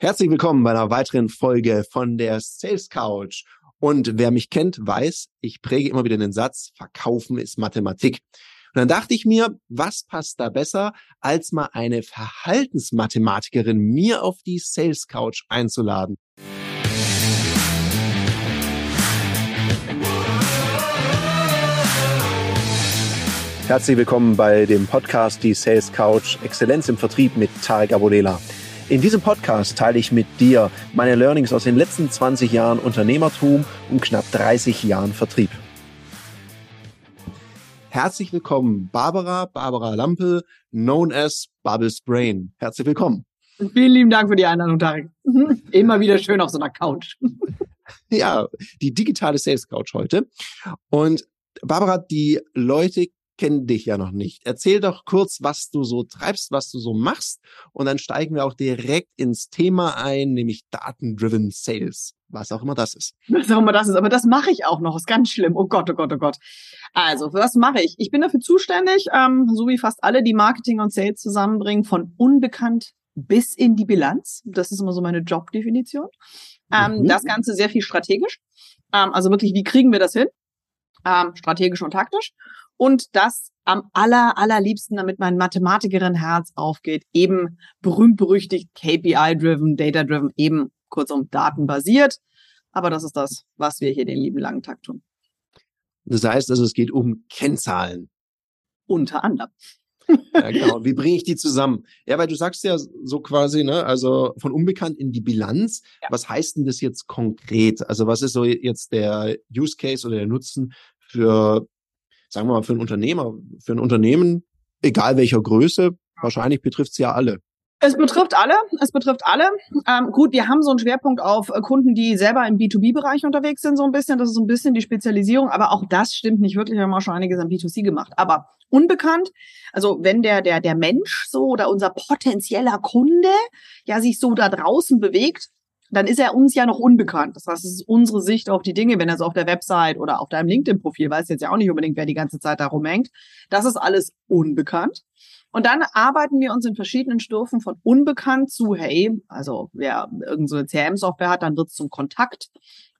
Herzlich willkommen bei einer weiteren Folge von der Sales Couch. Und wer mich kennt, weiß, ich präge immer wieder den Satz, Verkaufen ist Mathematik. Und dann dachte ich mir, was passt da besser, als mal eine Verhaltensmathematikerin mir auf die Sales Couch einzuladen. Herzlich willkommen bei dem Podcast Die Sales Couch Exzellenz im Vertrieb mit Tarek Abodela. In diesem Podcast teile ich mit dir meine Learnings aus den letzten 20 Jahren Unternehmertum und knapp 30 Jahren Vertrieb. Herzlich willkommen, Barbara, Barbara Lampe, known as Bubbles Brain. Herzlich willkommen. Vielen lieben Dank für die Einladung, Tarek. Immer wieder schön auf so einer Couch. Ja, die digitale Sales Couch heute. Und Barbara, die Leute kennen dich ja noch nicht. Erzähl doch kurz, was du so treibst, was du so machst. Und dann steigen wir auch direkt ins Thema ein, nämlich Daten-Driven Sales. Was auch immer das ist. Was auch immer das ist. Aber das mache ich auch noch. Ist ganz schlimm. Oh Gott, oh Gott, oh Gott. Also, was mache ich? Ich bin dafür zuständig, ähm, so wie fast alle, die Marketing und Sales zusammenbringen, von unbekannt bis in die Bilanz. Das ist immer so meine Jobdefinition. Ähm, mhm. Das Ganze sehr viel strategisch. Ähm, also wirklich, wie kriegen wir das hin? Ähm, strategisch und taktisch und das am aller, allerliebsten, damit mein Mathematikerin-Herz aufgeht, eben berühmt-berüchtigt KPI-driven, Data-driven, eben kurzum datenbasiert. Aber das ist das, was wir hier den lieben langen Tag tun. Das heißt also, es geht um Kennzahlen. Unter anderem. ja, genau. Wie bringe ich die zusammen? Ja, weil du sagst ja so quasi, ne, also von unbekannt in die Bilanz. Ja. Was heißt denn das jetzt konkret? Also was ist so jetzt der Use Case oder der Nutzen für sagen wir mal, für einen Unternehmer, für ein Unternehmen, egal welcher Größe, wahrscheinlich betrifft es ja alle. Es betrifft alle, es betrifft alle. Ähm, gut, wir haben so einen Schwerpunkt auf äh, Kunden, die selber im B2B-Bereich unterwegs sind, so ein bisschen. Das ist so ein bisschen die Spezialisierung, aber auch das stimmt nicht wirklich. Wir haben auch schon einiges an B2C gemacht. Aber unbekannt, also wenn der, der, der Mensch so oder unser potenzieller Kunde ja sich so da draußen bewegt, dann ist er uns ja noch unbekannt. Das heißt, es ist unsere Sicht auf die Dinge, wenn er so auf der Website oder auf deinem LinkedIn-Profil weiß jetzt ja auch nicht unbedingt, wer die ganze Zeit da rumhängt. Das ist alles unbekannt. Und dann arbeiten wir uns in verschiedenen Stufen von unbekannt zu, hey, also wer irgendeine so CRM-Software hat, dann wird es zum Kontakt.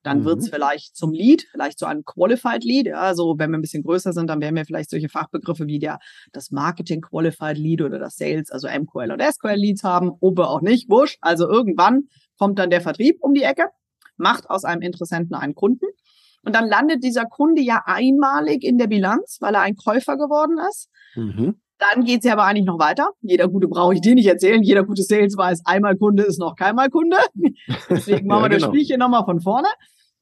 Dann mhm. wird es vielleicht zum Lead, vielleicht zu einem Qualified Lead. Ja, also wenn wir ein bisschen größer sind, dann werden wir vielleicht solche Fachbegriffe wie der, das Marketing Qualified Lead oder das Sales, also MQL und SQL Leads haben, oder auch nicht, wurscht. Also irgendwann kommt dann der Vertrieb um die Ecke, macht aus einem Interessenten einen Kunden. Und dann landet dieser Kunde ja einmalig in der Bilanz, weil er ein Käufer geworden ist. Mhm. Dann geht's ja aber eigentlich noch weiter. Jeder gute brauche ich dir nicht erzählen. Jeder gute Sales weiß, einmal Kunde ist noch keinmal Kunde. Deswegen machen wir ja, genau. das Spielchen nochmal von vorne.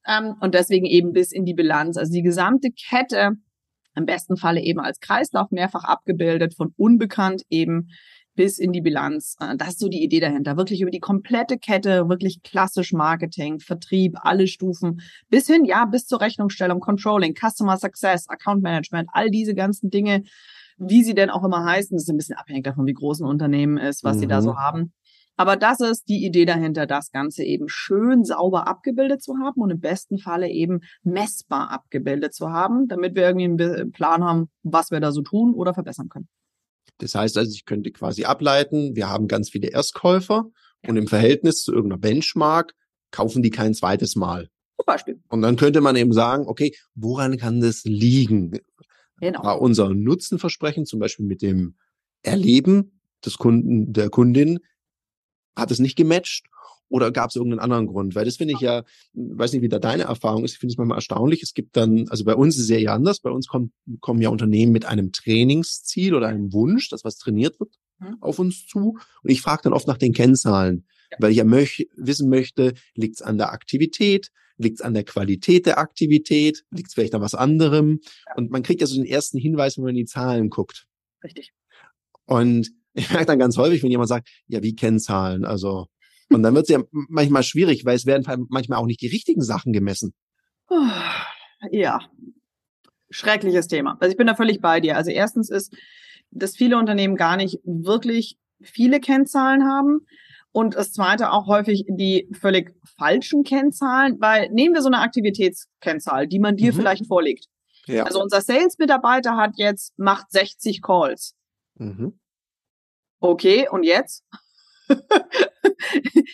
Ähm, und deswegen eben bis in die Bilanz. Also die gesamte Kette, im besten Falle eben als Kreislauf mehrfach abgebildet, von unbekannt eben bis in die Bilanz. Äh, das ist so die Idee dahinter. Wirklich über die komplette Kette, wirklich klassisch Marketing, Vertrieb, alle Stufen, bis hin, ja, bis zur Rechnungsstellung, Controlling, Customer Success, Account Management, all diese ganzen Dinge, wie sie denn auch immer heißen. Das ist ein bisschen abhängig davon, wie groß ein Unternehmen ist, was mhm. sie da so mhm. haben. Aber das ist die Idee dahinter, das Ganze eben schön sauber abgebildet zu haben und im besten Falle eben messbar abgebildet zu haben, damit wir irgendwie einen Plan haben, was wir da so tun oder verbessern können. Das heißt also, ich könnte quasi ableiten, wir haben ganz viele Erstkäufer und im Verhältnis zu irgendeiner Benchmark kaufen die kein zweites Mal. Zum Beispiel. Und dann könnte man eben sagen, okay, woran kann das liegen? Genau. War unser Nutzenversprechen zum Beispiel mit dem Erleben des Kunden, der Kundin, hat es nicht gematcht oder gab es irgendeinen anderen Grund? Weil das finde ich ja, weiß nicht, wie da deine Erfahrung ist, ich finde es manchmal erstaunlich. Es gibt dann, also bei uns ist es ja anders. Bei uns kommen, kommen ja Unternehmen mit einem Trainingsziel oder einem Wunsch, dass was trainiert wird, mhm. auf uns zu. Und ich frage dann oft nach den Kennzahlen, ja. weil ich ja möch, wissen möchte, liegt es an der Aktivität, liegt es an der Qualität der Aktivität, liegt es vielleicht an was anderem? Ja. Und man kriegt ja so den ersten Hinweis, wenn man in die Zahlen guckt. Richtig. Und ich merke dann ganz häufig, wenn jemand sagt, ja, wie Kennzahlen? Also und dann wird es ja manchmal schwierig, weil es werden manchmal auch nicht die richtigen Sachen gemessen. Ja, schreckliches Thema. Also ich bin da völlig bei dir. Also erstens ist, dass viele Unternehmen gar nicht wirklich viele Kennzahlen haben. Und das zweite auch häufig die völlig falschen Kennzahlen, weil nehmen wir so eine Aktivitätskennzahl, die man dir mhm. vielleicht vorlegt. Ja. Also unser Sales-Mitarbeiter hat jetzt, macht 60 Calls. Mhm. Okay, und jetzt?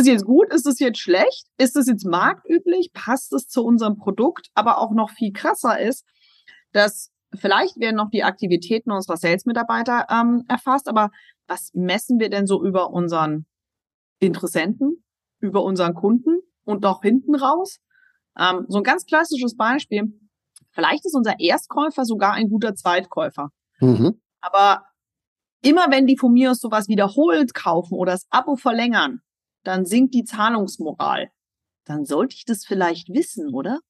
das jetzt gut? Ist das jetzt schlecht? Ist das jetzt marktüblich? Passt es zu unserem Produkt? Aber auch noch viel krasser ist, dass vielleicht werden noch die Aktivitäten unserer Sales-Mitarbeiter ähm, erfasst, aber was messen wir denn so über unseren Interessenten, über unseren Kunden und auch hinten raus? Ähm, so ein ganz klassisches Beispiel. Vielleicht ist unser Erstkäufer sogar ein guter Zweitkäufer. Mhm. Aber immer wenn die von mir aus sowas wiederholt kaufen oder das Abo verlängern, dann sinkt die Zahlungsmoral. Dann sollte ich das vielleicht wissen, oder?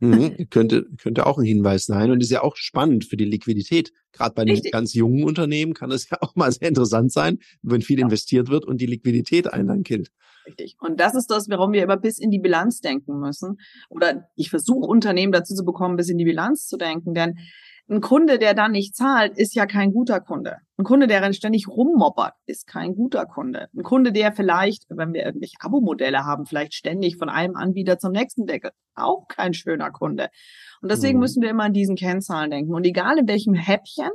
Mhm, könnte, könnte auch ein Hinweis sein und ist ja auch spannend für die Liquidität. Gerade bei den ganz jungen Unternehmen kann es ja auch mal sehr interessant sein, wenn viel ja. investiert wird und die Liquidität einen dann killt. Richtig. Und das ist das, warum wir immer bis in die Bilanz denken müssen. Oder ich versuche Unternehmen dazu zu bekommen, bis in die Bilanz zu denken. Denn ein Kunde, der dann nicht zahlt, ist ja kein guter Kunde. Ein Kunde, der ständig rummoppert, ist kein guter Kunde. Ein Kunde, der vielleicht, wenn wir irgendwelche Abo-Modelle haben, vielleicht ständig von einem Anbieter zum nächsten deckelt, auch kein schöner Kunde. Und deswegen mhm. müssen wir immer an diesen Kennzahlen denken. Und egal in welchem Häppchen,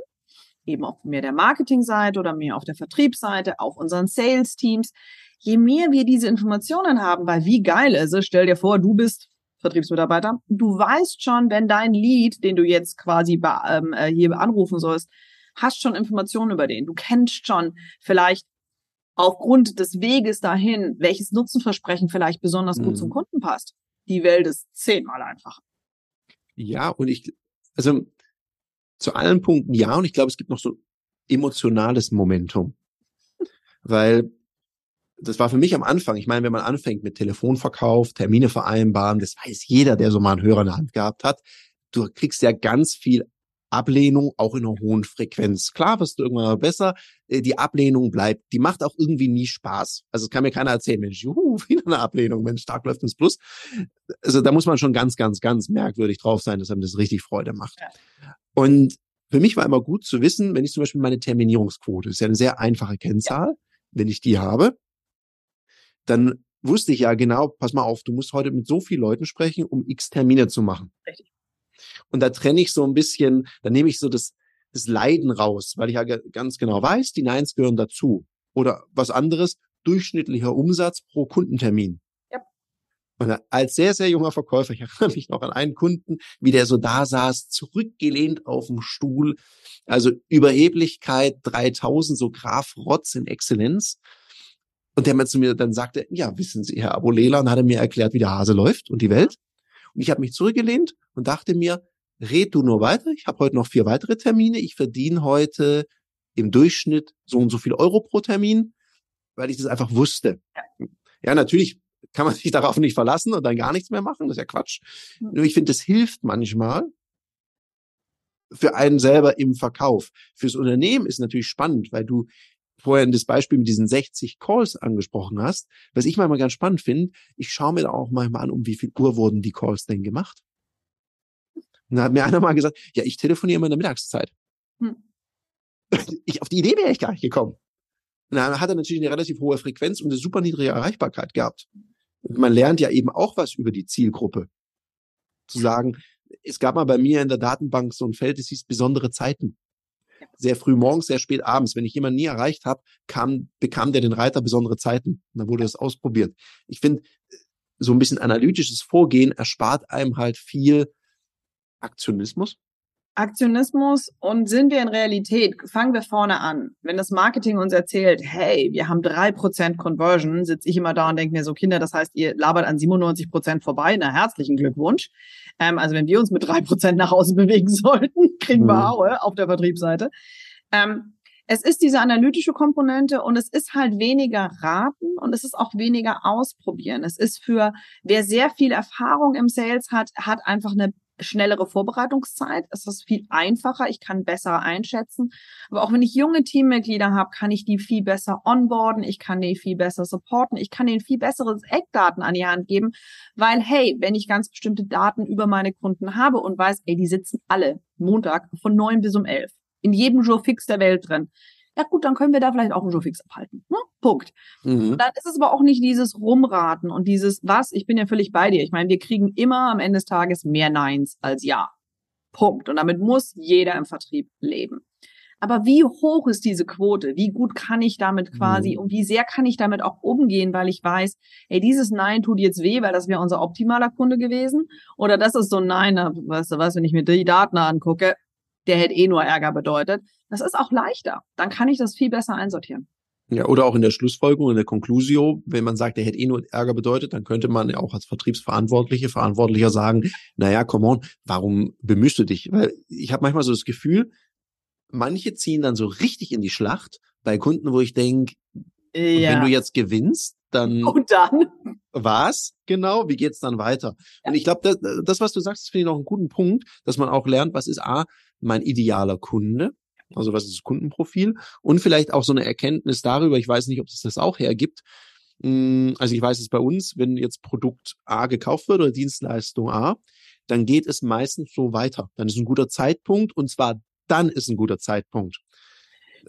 eben auf mehr der Marketingseite oder mehr auf der Vertriebsseite, auf unseren Sales-Teams, je mehr wir diese Informationen haben, weil wie geil ist es, stell dir vor, du bist Vertriebsmitarbeiter, du weißt schon, wenn dein Lead, den du jetzt quasi ähm, äh, hier anrufen sollst, hast schon Informationen über den. Du kennst schon vielleicht aufgrund des Weges dahin, welches Nutzenversprechen vielleicht besonders gut mhm. zum Kunden passt. Die Welt ist zehnmal einfacher. Ja, und ich, also zu allen Punkten ja, und ich glaube, es gibt noch so emotionales Momentum. Weil das war für mich am Anfang, ich meine, wenn man anfängt mit Telefonverkauf, Termine vereinbaren, das weiß jeder, der so mal einen Hörer in der Hand gehabt hat, du kriegst ja ganz viel Ablehnung auch in einer hohen Frequenz. Klar wirst du irgendwann mal besser, äh, die Ablehnung bleibt. Die macht auch irgendwie nie Spaß. Also es kann mir keiner erzählen, Mensch, juhu, wieder eine Ablehnung, wenn stark läuft ins Plus. Also da muss man schon ganz, ganz, ganz merkwürdig drauf sein, dass einem das richtig Freude macht. Ja. Und für mich war immer gut zu wissen, wenn ich zum Beispiel meine Terminierungsquote, ist ja eine sehr einfache Kennzahl, ja. wenn ich die habe, dann wusste ich ja genau, pass mal auf, du musst heute mit so vielen Leuten sprechen, um x Termine zu machen. Richtig. Und da trenne ich so ein bisschen, da nehme ich so das, das Leiden raus, weil ich ja ganz genau weiß, die Neins gehören dazu. Oder was anderes, durchschnittlicher Umsatz pro Kundentermin. Ja. Und als sehr, sehr junger Verkäufer, ich erinnere mich noch an einen Kunden, wie der so da saß, zurückgelehnt auf dem Stuhl, also Überheblichkeit 3000, so Graf Rotz in Exzellenz. Und der mir zu mir dann sagte, ja, wissen Sie, Herr Abolela, und hat er mir erklärt, wie der Hase läuft und die Welt. Und ich habe mich zurückgelehnt und dachte mir, red du nur weiter. Ich habe heute noch vier weitere Termine. Ich verdiene heute im Durchschnitt so und so viel Euro pro Termin, weil ich das einfach wusste. Ja, natürlich kann man sich darauf nicht verlassen und dann gar nichts mehr machen. Das ist ja Quatsch. Nur ich finde, das hilft manchmal für einen selber im Verkauf. Fürs Unternehmen ist natürlich spannend, weil du vorhin das Beispiel mit diesen 60 Calls angesprochen hast, was ich manchmal ganz spannend finde, ich schaue mir da auch manchmal an, um wie viel Uhr wurden die Calls denn gemacht. Und da hat mir einer mal gesagt, ja, ich telefoniere immer in der Mittagszeit. Hm. Ich, auf die Idee wäre ich gar nicht gekommen. Und dann hat er natürlich eine relativ hohe Frequenz und eine super niedrige Erreichbarkeit gehabt. Und man lernt ja eben auch was über die Zielgruppe. Zu sagen, es gab mal bei mir in der Datenbank so ein Feld, es hieß besondere Zeiten sehr früh morgens, sehr spät abends. Wenn ich jemanden nie erreicht habe, kam, bekam der den Reiter besondere Zeiten. Und dann wurde das ausprobiert. Ich finde, so ein bisschen analytisches Vorgehen erspart einem halt viel Aktionismus. Aktionismus und sind wir in Realität, fangen wir vorne an. Wenn das Marketing uns erzählt, hey, wir haben drei Prozent Conversion, sitze ich immer da und denke mir so, Kinder, das heißt, ihr labert an 97 Prozent vorbei, na herzlichen Glückwunsch. Ähm, also wenn wir uns mit drei Prozent nach Hause bewegen sollten, kriegen wir mhm. Haue auf der Vertriebsseite. Ähm, es ist diese analytische Komponente und es ist halt weniger raten und es ist auch weniger ausprobieren. Es ist für wer sehr viel Erfahrung im Sales hat, hat einfach eine schnellere Vorbereitungszeit. Es ist viel einfacher. Ich kann besser einschätzen. Aber auch wenn ich junge Teammitglieder habe, kann ich die viel besser onboarden. Ich kann die viel besser supporten. Ich kann ihnen viel bessere Eckdaten an die Hand geben, weil, hey, wenn ich ganz bestimmte Daten über meine Kunden habe und weiß, ey, die sitzen alle Montag von neun bis um elf in jedem Jour fix der Welt drin ja gut, dann können wir da vielleicht auch einen Showfix abhalten. Ne? Punkt. Mhm. Dann ist es aber auch nicht dieses Rumraten und dieses was, ich bin ja völlig bei dir. Ich meine, wir kriegen immer am Ende des Tages mehr Neins als Ja. Punkt. Und damit muss jeder im Vertrieb leben. Aber wie hoch ist diese Quote? Wie gut kann ich damit quasi mhm. und wie sehr kann ich damit auch umgehen, weil ich weiß, ey, dieses Nein tut jetzt weh, weil das wäre unser optimaler Kunde gewesen. Oder das ist so ein Nein, weißt du was, wenn ich mir die Daten angucke, der hätte eh nur Ärger bedeutet. Das ist auch leichter. Dann kann ich das viel besser einsortieren. Ja, oder auch in der Schlussfolgerung, in der Conclusio, wenn man sagt, der hätte eh nur Ärger bedeutet, dann könnte man ja auch als Vertriebsverantwortliche, Verantwortlicher sagen, naja, come on, warum bemühst du dich? Weil ich habe manchmal so das Gefühl, manche ziehen dann so richtig in die Schlacht bei Kunden, wo ich denke, ja. wenn du jetzt gewinnst, dann und dann was genau? Wie geht's dann weiter? Ja. Und ich glaube, das, das, was du sagst, finde ich noch einen guten Punkt, dass man auch lernt, was ist a mein idealer Kunde, also was ist das Kundenprofil und vielleicht auch so eine Erkenntnis darüber. Ich weiß nicht, ob es das auch hergibt. Hm, also ich weiß es bei uns, wenn jetzt Produkt A gekauft wird oder Dienstleistung A, dann geht es meistens so weiter. Dann ist ein guter Zeitpunkt und zwar dann ist ein guter Zeitpunkt.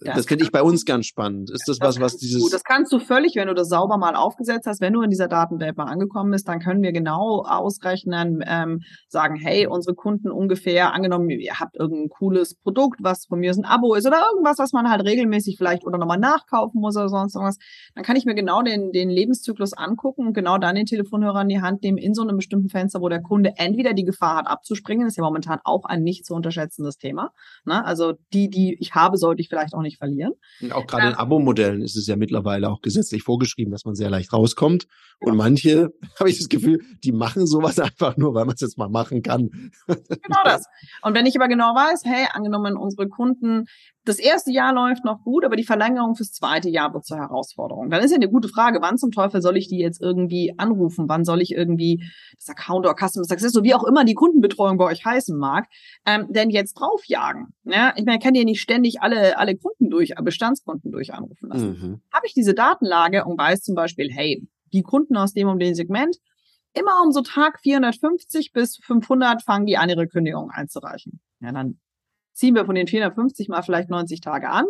Das, das finde ich bei uns ganz spannend. Ist das, das was, was dieses. Du, das kannst du völlig, wenn du das sauber mal aufgesetzt hast, wenn du in dieser Datenwelt mal angekommen bist, dann können wir genau ausrechnen, ähm, sagen, hey, unsere Kunden ungefähr, angenommen, ihr habt irgendein cooles Produkt, was von mir ein Abo ist oder irgendwas, was man halt regelmäßig vielleicht oder nochmal nachkaufen muss oder sonst irgendwas, dann kann ich mir genau den, den Lebenszyklus angucken und genau dann den Telefonhörer in die Hand nehmen in so einem bestimmten Fenster, wo der Kunde entweder die Gefahr hat, abzuspringen, das ist ja momentan auch ein nicht zu unterschätzendes Thema. Ne? Also die, die ich habe, sollte ich vielleicht auch nicht verlieren. Auch gerade ähm, in Abo-Modellen ist es ja mittlerweile auch gesetzlich vorgeschrieben, dass man sehr leicht rauskommt. Ja. Und manche, habe ich das Gefühl, die machen sowas einfach nur, weil man es jetzt mal machen kann. Genau das. Und wenn ich aber genau weiß, hey, angenommen, unsere Kunden, das erste Jahr läuft noch gut, aber die Verlängerung fürs zweite Jahr wird zur Herausforderung. Dann ist ja eine gute Frage, wann zum Teufel soll ich die jetzt irgendwie anrufen? Wann soll ich irgendwie das Account oder Customer Success, so wie auch immer die Kundenbetreuung bei euch heißen mag, ähm, denn jetzt draufjagen? Ja, ich meine, ich kann ja nicht ständig alle, alle Kunden durch, Bestandskunden durch anrufen lassen. Mhm. Habe ich diese Datenlage und weiß zum Beispiel, hey, die Kunden aus dem und dem Segment, immer um so Tag 450 bis 500 fangen die an, ihre Kündigung einzureichen. Ja, dann ziehen wir von den 450 mal vielleicht 90 Tage an.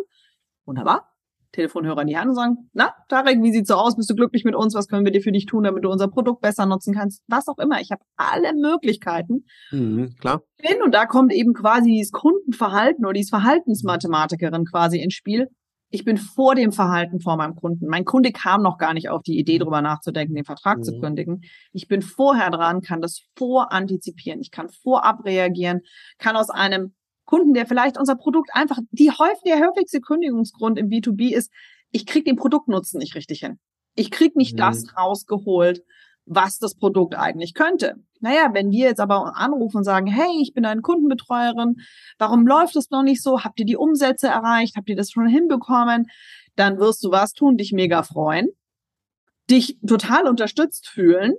Wunderbar. Telefonhörer in die Hand und sagen, na, Tarek, wie sieht's so aus? Bist du glücklich mit uns? Was können wir dir für dich tun, damit du unser Produkt besser nutzen kannst? Was auch immer. Ich habe alle Möglichkeiten. Mhm, klar. Und da kommt eben quasi dieses Kundenverhalten oder dieses Verhaltensmathematikerin quasi ins Spiel. Ich bin vor dem Verhalten vor meinem Kunden. Mein Kunde kam noch gar nicht auf die Idee, darüber nachzudenken, den Vertrag mhm. zu kündigen. Ich bin vorher dran, kann das vorantizipieren. Ich kann vorab reagieren, kann aus einem Kunden, der vielleicht unser Produkt einfach, die häufig, der häufigste Kündigungsgrund im B2B ist, ich krieg den Produktnutzen nicht richtig hin. Ich krieg nicht mhm. das rausgeholt, was das Produkt eigentlich könnte. Naja, wenn wir jetzt aber anrufen und sagen, hey, ich bin eine Kundenbetreuerin, warum läuft es noch nicht so? Habt ihr die Umsätze erreicht? Habt ihr das schon hinbekommen? Dann wirst du was tun, dich mega freuen, dich total unterstützt fühlen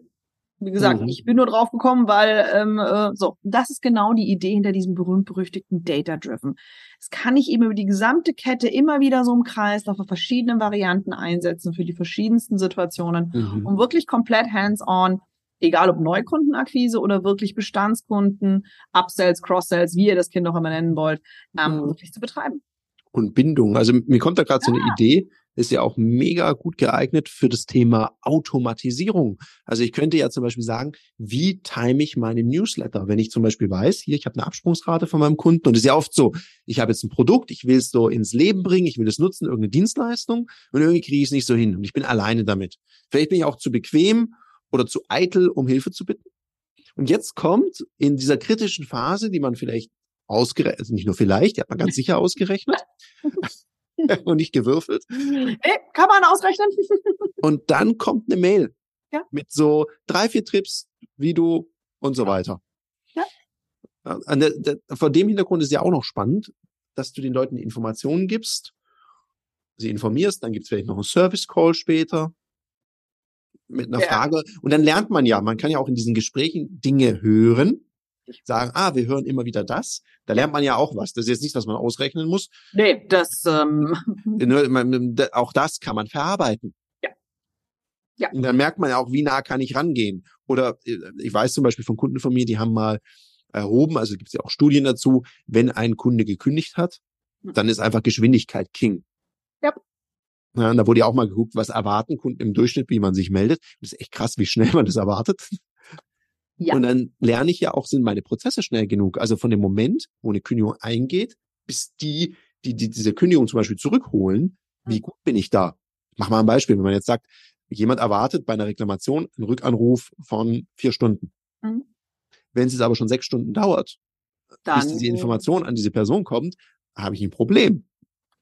wie gesagt, mhm. ich bin nur drauf gekommen, weil ähm, äh, so, das ist genau die Idee hinter diesem berühmt-berüchtigten Data-Driven. Es kann ich eben über die gesamte Kette immer wieder so im Kreis auf verschiedene Varianten einsetzen für die verschiedensten Situationen, mhm. um wirklich komplett hands-on, egal ob Neukundenakquise oder wirklich Bestandskunden, Upsells, Cross-Sells, wie ihr das Kind auch immer nennen wollt, ähm, mhm. wirklich zu betreiben. Und Bindung. Also mir kommt da gerade ja. so eine Idee, ist ja auch mega gut geeignet für das Thema Automatisierung. Also ich könnte ja zum Beispiel sagen, wie time ich meine Newsletter? Wenn ich zum Beispiel weiß, hier, ich habe eine Absprungsrate von meinem Kunden und es ist ja oft so, ich habe jetzt ein Produkt, ich will es so ins Leben bringen, ich will es nutzen, irgendeine Dienstleistung und irgendwie kriege ich es nicht so hin und ich bin alleine damit. Vielleicht bin ich auch zu bequem oder zu eitel, um Hilfe zu bitten. Und jetzt kommt in dieser kritischen Phase, die man vielleicht ausgerechnet, also nicht nur vielleicht, die hat man ganz sicher ausgerechnet, und nicht gewürfelt. Nee, kann man ausrechnen. und dann kommt eine Mail ja. mit so drei, vier Trips, wie du und so weiter. Ja. An der, der, vor dem Hintergrund ist ja auch noch spannend, dass du den Leuten Informationen gibst, sie informierst, dann gibt es vielleicht noch einen Service-Call später mit einer ja. Frage. Und dann lernt man ja, man kann ja auch in diesen Gesprächen Dinge hören sagen, ah, wir hören immer wieder das. Da lernt man ja auch was. Das ist jetzt nichts, was man ausrechnen muss. Nee, das ähm auch das kann man verarbeiten. Ja. Ja. Und dann merkt man ja auch, wie nah kann ich rangehen. Oder äh, ich weiß zum Beispiel von Kunden von mir, die haben mal erhoben, also gibt es ja auch Studien dazu, wenn ein Kunde gekündigt hat, hm. dann ist einfach Geschwindigkeit King. Ja. Ja, und da wurde ja auch mal geguckt, was erwarten Kunden im Durchschnitt, wie man sich meldet. Das ist echt krass, wie schnell man das erwartet. Ja. Und dann lerne ich ja auch, sind meine Prozesse schnell genug. Also von dem Moment, wo eine Kündigung eingeht, bis die die, die diese Kündigung zum Beispiel zurückholen, wie mhm. gut bin ich da? Mach mal ein Beispiel, wenn man jetzt sagt, jemand erwartet bei einer Reklamation einen Rückanruf von vier Stunden. Mhm. Wenn es jetzt aber schon sechs Stunden dauert, Dann, bis diese Information an diese Person kommt, habe ich ein Problem.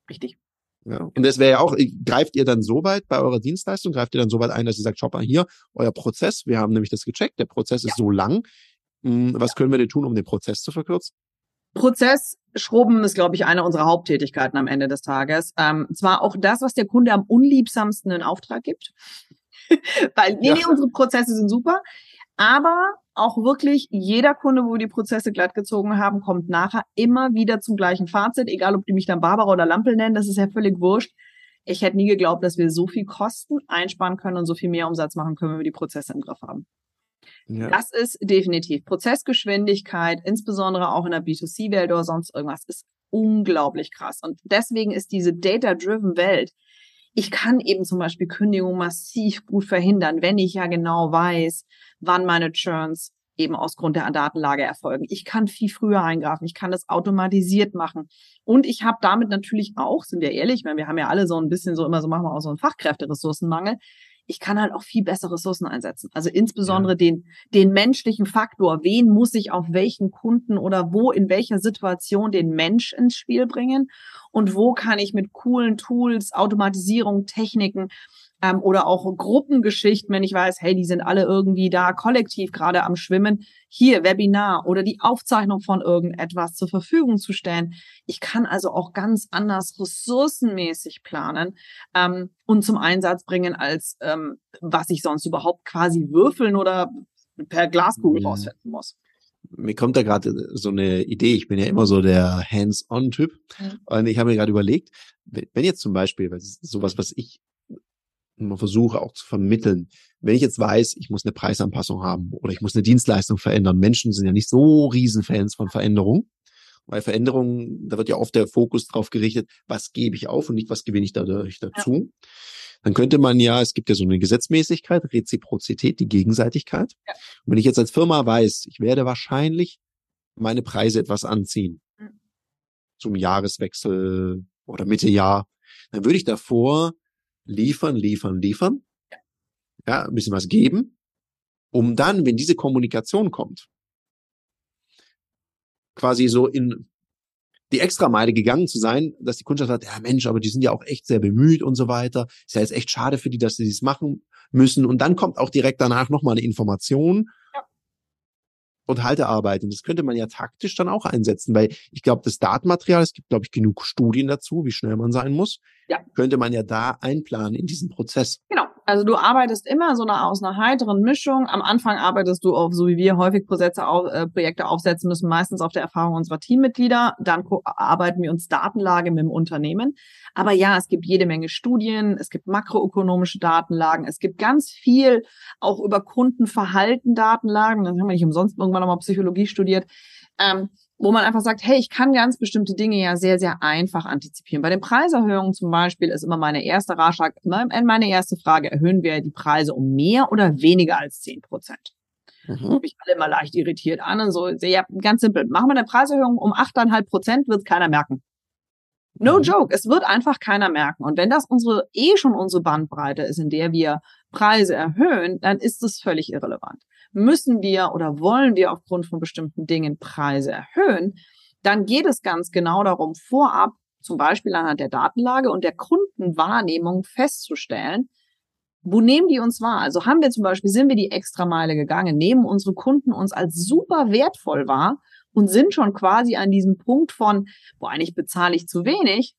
Richtig. Ja. Und das wäre ja auch, greift ihr dann so weit bei eurer Dienstleistung, greift ihr dann so weit ein, dass ihr sagt, schau mal hier, euer Prozess, wir haben nämlich das gecheckt, der Prozess ja. ist so lang. Hm, was ja. können wir denn tun, um den Prozess zu verkürzen? Prozess Schrubben ist, glaube ich, eine unserer Haupttätigkeiten am Ende des Tages. Ähm, zwar auch das, was der Kunde am unliebsamsten in Auftrag gibt. Weil, nee, ja. nee, unsere Prozesse sind super. Aber auch wirklich jeder Kunde, wo wir die Prozesse glatt gezogen haben, kommt nachher immer wieder zum gleichen Fazit. Egal, ob die mich dann Barbara oder Lampel nennen, das ist ja völlig wurscht. Ich hätte nie geglaubt, dass wir so viel Kosten einsparen können und so viel mehr Umsatz machen können, wenn wir die Prozesse im Griff haben. Ja. Das ist definitiv Prozessgeschwindigkeit, insbesondere auch in der B2C-Welt oder sonst irgendwas, ist unglaublich krass. Und deswegen ist diese data-driven Welt, ich kann eben zum Beispiel Kündigungen massiv gut verhindern, wenn ich ja genau weiß, wann meine Churns eben aus Grund der Datenlage erfolgen. Ich kann viel früher eingreifen, ich kann das automatisiert machen. Und ich habe damit natürlich auch, sind wir ehrlich, wir haben ja alle so ein bisschen so immer so, machen wir auch so einen Fachkräfteressourcenmangel ich kann halt auch viel bessere Ressourcen einsetzen. Also insbesondere ja. den, den menschlichen Faktor. Wen muss ich auf welchen Kunden oder wo in welcher Situation den Mensch ins Spiel bringen? Und wo kann ich mit coolen Tools, Automatisierung, Techniken ähm, oder auch Gruppengeschichten, wenn ich weiß, hey, die sind alle irgendwie da kollektiv gerade am Schwimmen, hier Webinar oder die Aufzeichnung von irgendetwas zur Verfügung zu stellen. Ich kann also auch ganz anders ressourcenmäßig planen ähm, und zum Einsatz bringen, als ähm, was ich sonst überhaupt quasi würfeln oder per Glaskugel ja. rausfinden muss mir kommt da gerade so eine Idee. Ich bin ja immer so der Hands-on-Typ. Mhm. Und ich habe mir gerade überlegt, wenn jetzt zum Beispiel, weil sowas, was ich man versuche auch zu vermitteln. Wenn ich jetzt weiß, ich muss eine Preisanpassung haben oder ich muss eine Dienstleistung verändern. Menschen sind ja nicht so Riesenfans von Veränderung. Weil Veränderungen, da wird ja oft der Fokus drauf gerichtet, was gebe ich auf und nicht, was gewinne ich dadurch dazu. Ja. Dann könnte man ja, es gibt ja so eine Gesetzmäßigkeit, Reziprozität, die Gegenseitigkeit. Ja. Und wenn ich jetzt als Firma weiß, ich werde wahrscheinlich meine Preise etwas anziehen mhm. zum Jahreswechsel oder Mitte Jahr, dann würde ich davor liefern, liefern, liefern, ja, ein bisschen was geben, um dann, wenn diese Kommunikation kommt, quasi so in die Extrameile gegangen zu sein, dass die Kundschaft sagt, ja Mensch, aber die sind ja auch echt sehr bemüht und so weiter. Ist ja jetzt echt schade für die, dass sie dies machen müssen. Und dann kommt auch direkt danach nochmal eine Information, und Haltearbeit. Und das könnte man ja taktisch dann auch einsetzen, weil ich glaube, das Datenmaterial, es gibt, glaube ich, genug Studien dazu, wie schnell man sein muss, ja. könnte man ja da einplanen in diesen Prozess. Genau. Also du arbeitest immer so eine, aus einer heiteren Mischung. Am Anfang arbeitest du auf, so wie wir häufig Projekte, äh, Projekte aufsetzen müssen, meistens auf der Erfahrung unserer Teammitglieder. Dann arbeiten wir uns Datenlage mit dem Unternehmen. Aber ja, es gibt jede Menge Studien, es gibt makroökonomische Datenlagen, es gibt ganz viel auch über Kundenverhalten Datenlagen. Das haben wir nicht umsonst irgendwann nochmal Psychologie studiert. Ähm, wo man einfach sagt, hey, ich kann ganz bestimmte Dinge ja sehr, sehr einfach antizipieren. Bei den Preiserhöhungen zum Beispiel ist immer meine erste Ratschlag, meine erste Frage, erhöhen wir die Preise um mehr oder weniger als zehn Prozent? Mhm. Mich alle immer leicht irritiert an und so. Ja, ganz simpel. Machen wir eine Preiserhöhung um 8,5 Prozent, wird es keiner merken. No mhm. joke, es wird einfach keiner merken. Und wenn das unsere eh schon unsere Bandbreite ist, in der wir Preise erhöhen, dann ist das völlig irrelevant müssen wir oder wollen wir aufgrund von bestimmten Dingen Preise erhöhen, dann geht es ganz genau darum, vorab zum Beispiel anhand der Datenlage und der Kundenwahrnehmung festzustellen, wo nehmen die uns wahr? Also haben wir zum Beispiel, sind wir die Extrameile gegangen, nehmen unsere Kunden uns als super wertvoll wahr und sind schon quasi an diesem Punkt von, wo eigentlich bezahle ich zu wenig.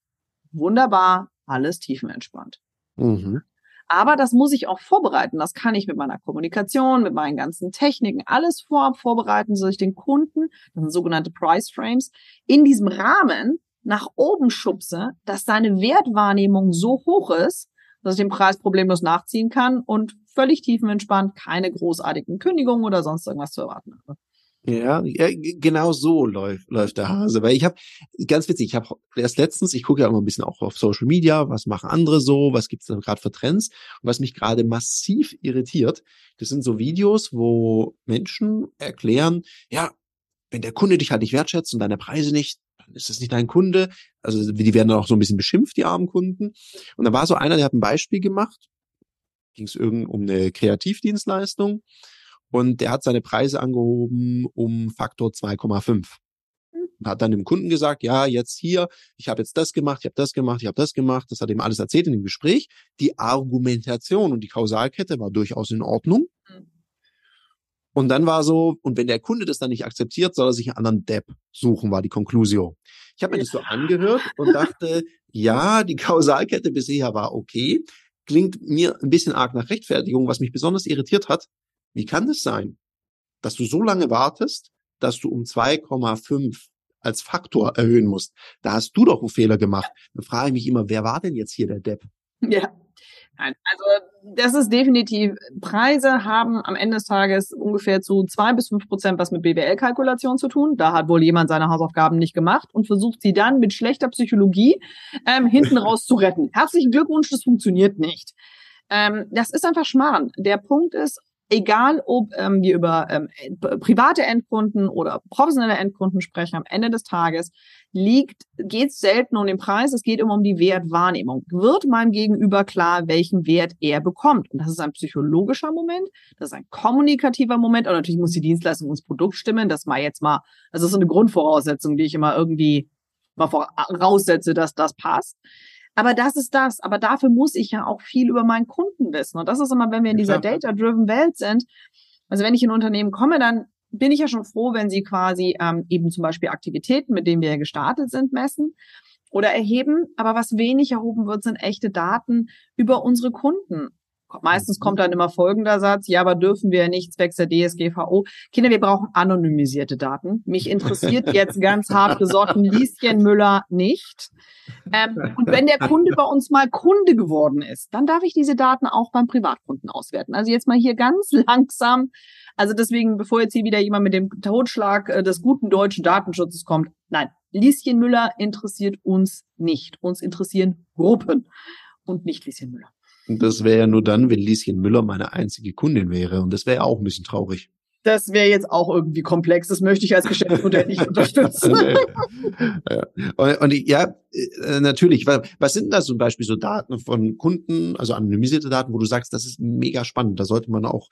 Wunderbar, alles tiefenentspannt. Mhm. Aber das muss ich auch vorbereiten. Das kann ich mit meiner Kommunikation, mit meinen ganzen Techniken, alles vorab vorbereiten, so ich den Kunden, das sind sogenannte Price Frames, in diesem Rahmen nach oben schubse, dass seine Wertwahrnehmung so hoch ist, dass ich den Preis problemlos nachziehen kann und völlig tiefenentspannt keine großartigen Kündigungen oder sonst irgendwas zu erwarten habe. Ja, genau so läuft, läuft der Hase. Weil ich habe, ganz witzig, ich habe erst letztens, ich gucke ja immer ein bisschen auch auf Social Media, was machen andere so, was gibt's da gerade für Trends. Und was mich gerade massiv irritiert, das sind so Videos, wo Menschen erklären, ja, wenn der Kunde dich halt nicht wertschätzt und deine Preise nicht, dann ist es nicht dein Kunde. Also die werden dann auch so ein bisschen beschimpft, die armen Kunden. Und da war so einer, der hat ein Beispiel gemacht, ging es irgend um eine Kreativdienstleistung und der hat seine Preise angehoben um Faktor 2,5 und hat dann dem Kunden gesagt, ja, jetzt hier, ich habe jetzt das gemacht, ich habe das gemacht, ich habe das gemacht, das hat ihm alles erzählt in dem Gespräch. Die Argumentation und die Kausalkette war durchaus in Ordnung. Mhm. Und dann war so, und wenn der Kunde das dann nicht akzeptiert, soll er sich einen anderen Depp suchen, war die Conclusio. Ich habe mir das so angehört und dachte, ja, die Kausalkette bisher war okay. Klingt mir ein bisschen arg nach Rechtfertigung, was mich besonders irritiert hat. Wie kann das sein, dass du so lange wartest, dass du um 2,5 als Faktor erhöhen musst? Da hast du doch einen Fehler gemacht. Dann frage ich mich immer, wer war denn jetzt hier der Depp? Ja, Nein, also das ist definitiv, Preise haben am Ende des Tages ungefähr zu zwei bis fünf Prozent was mit BWL-Kalkulation zu tun. Da hat wohl jemand seine Hausaufgaben nicht gemacht und versucht sie dann mit schlechter Psychologie ähm, hinten raus zu retten. Herzlichen Glückwunsch, das funktioniert nicht. Ähm, das ist einfach Schmarrn. Der Punkt ist, egal ob ähm, wir über ähm, private Endkunden oder professionelle Endkunden sprechen, am Ende des Tages liegt, geht es selten um den Preis, es geht immer um die Wertwahrnehmung. Wird meinem Gegenüber klar, welchen Wert er bekommt? Und das ist ein psychologischer Moment, das ist ein kommunikativer Moment und natürlich muss die Dienstleistung ins Produkt stimmen. Das mal jetzt mal, das ist so eine Grundvoraussetzung, die ich immer irgendwie mal voraussetze, dass das passt. Aber das ist das. Aber dafür muss ich ja auch viel über meinen Kunden wissen. Und das ist immer, wenn wir in dieser data-driven Welt sind. Also wenn ich in ein Unternehmen komme, dann bin ich ja schon froh, wenn sie quasi ähm, eben zum Beispiel Aktivitäten, mit denen wir gestartet sind, messen oder erheben. Aber was wenig erhoben wird, sind echte Daten über unsere Kunden. Meistens kommt dann immer folgender Satz, ja, aber dürfen wir nicht zwecks der DSGVO. Kinder, wir brauchen anonymisierte Daten. Mich interessiert jetzt ganz hart gesotten Lieschen Müller nicht. Ähm, und wenn der Kunde bei uns mal Kunde geworden ist, dann darf ich diese Daten auch beim Privatkunden auswerten. Also jetzt mal hier ganz langsam. Also deswegen, bevor jetzt hier wieder jemand mit dem Totschlag äh, des guten deutschen Datenschutzes kommt, nein, Lieschen Müller interessiert uns nicht. Uns interessieren Gruppen und nicht Lieschen Müller. Und das wäre ja nur dann, wenn Lieschen Müller meine einzige Kundin wäre. Und das wäre ja auch ein bisschen traurig. Das wäre jetzt auch irgendwie komplex. Das möchte ich als Geschäftsmodell nicht unterstützen. ja. Und, und, ja, äh, natürlich. Was sind da zum Beispiel so Daten von Kunden, also anonymisierte Daten, wo du sagst, das ist mega spannend. Da sollte man auch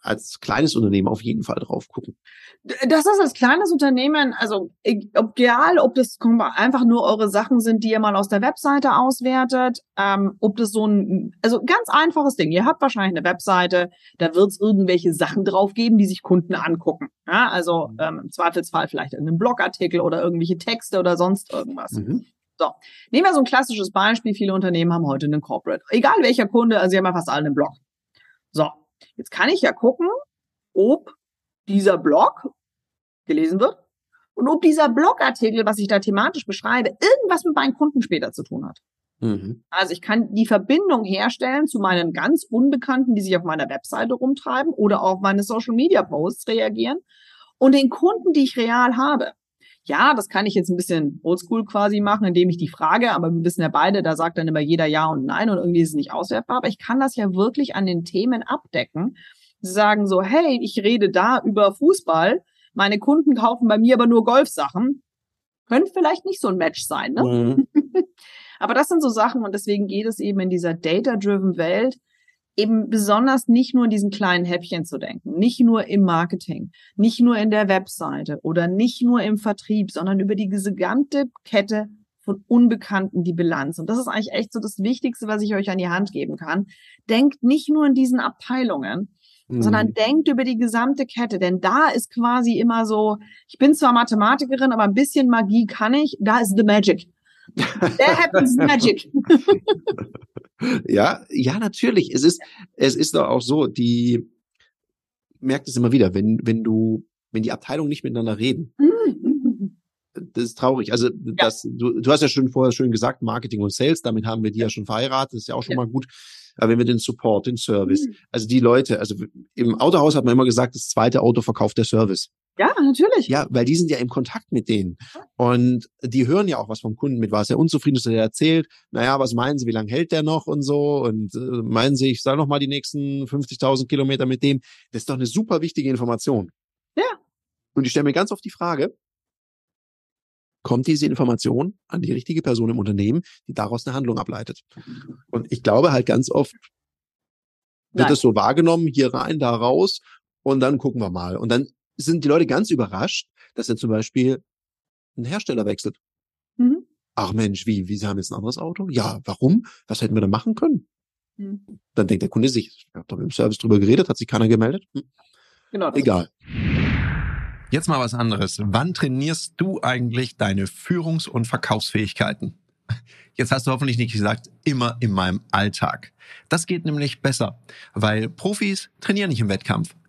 als kleines Unternehmen auf jeden Fall drauf gucken. Das ist als kleines Unternehmen, also egal, ob das einfach nur eure Sachen sind, die ihr mal aus der Webseite auswertet, ähm, ob das so ein, also ganz einfaches Ding. Ihr habt wahrscheinlich eine Webseite, da wird es irgendwelche Sachen drauf geben, die sich Kunden angucken. Ja, also mhm. ähm, im Zweifelsfall vielleicht einen Blogartikel oder irgendwelche Texte oder sonst irgendwas. Mhm. So, nehmen wir so ein klassisches Beispiel. Viele Unternehmen haben heute einen Corporate. Egal welcher Kunde, also sie haben ja fast alle einen Blog. So, jetzt kann ich ja gucken, ob dieser Blog gelesen wird und ob dieser Blogartikel, was ich da thematisch beschreibe, irgendwas mit meinen Kunden später zu tun hat. Mhm. Also ich kann die Verbindung herstellen zu meinen ganz Unbekannten, die sich auf meiner Webseite rumtreiben oder auf meine Social Media Posts reagieren und den Kunden, die ich real habe. Ja, das kann ich jetzt ein bisschen oldschool quasi machen, indem ich die frage, aber wir wissen ja beide, da sagt dann immer jeder Ja und Nein und irgendwie ist es nicht auswertbar. Aber ich kann das ja wirklich an den Themen abdecken. Sie sagen so, hey, ich rede da über Fußball, meine Kunden kaufen bei mir aber nur Golfsachen. Könnte vielleicht nicht so ein Match sein, ne? Mhm. aber das sind so Sachen und deswegen geht es eben in dieser data-driven Welt eben besonders nicht nur in diesen kleinen Häppchen zu denken, nicht nur im Marketing, nicht nur in der Webseite oder nicht nur im Vertrieb, sondern über die gesamte Kette von Unbekannten die Bilanz. Und das ist eigentlich echt so das Wichtigste, was ich euch an die Hand geben kann. Denkt nicht nur in diesen Abteilungen, mhm. sondern denkt über die gesamte Kette. Denn da ist quasi immer so, ich bin zwar Mathematikerin, aber ein bisschen Magie kann ich, da ist the magic. There happens magic. ja, ja, natürlich. Es ist, es ist doch auch so, die merkt es immer wieder, wenn, wenn du, wenn die Abteilungen nicht miteinander reden. Das ist traurig. Also, ja. das, du, du hast ja schon vorher schön gesagt, Marketing und Sales, damit haben wir die ja schon verheiratet, das ist ja auch schon ja. mal gut. Aber wenn wir den Support, den Service, mhm. also die Leute, also im Autohaus hat man immer gesagt, das zweite Auto verkauft der Service. Ja, natürlich. Ja, weil die sind ja im Kontakt mit denen. Und die hören ja auch was vom Kunden mit, was er unzufrieden ist, er erzählt, naja, was meinen Sie, wie lange hält der noch und so? Und äh, meinen Sie, ich soll noch mal die nächsten 50.000 Kilometer mit dem? Das ist doch eine super wichtige Information. Ja. Und ich stelle mir ganz oft die Frage, kommt diese Information an die richtige Person im Unternehmen, die daraus eine Handlung ableitet. Und ich glaube halt ganz oft wird es so wahrgenommen, hier rein, da raus und dann gucken wir mal. Und dann sind die Leute ganz überrascht, dass er zum Beispiel ein Hersteller wechselt. Mhm. Ach Mensch, wie, wie, Sie haben jetzt ein anderes Auto? Ja, warum? Was hätten wir da machen können? Mhm. Dann denkt der Kunde sich, ich habe doch mit dem Service drüber geredet, hat sich keiner gemeldet. Hm. Genau. Egal. Jetzt mal was anderes. Wann trainierst du eigentlich deine Führungs- und Verkaufsfähigkeiten? Jetzt hast du hoffentlich nicht gesagt, immer in meinem Alltag. Das geht nämlich besser, weil Profis trainieren nicht im Wettkampf.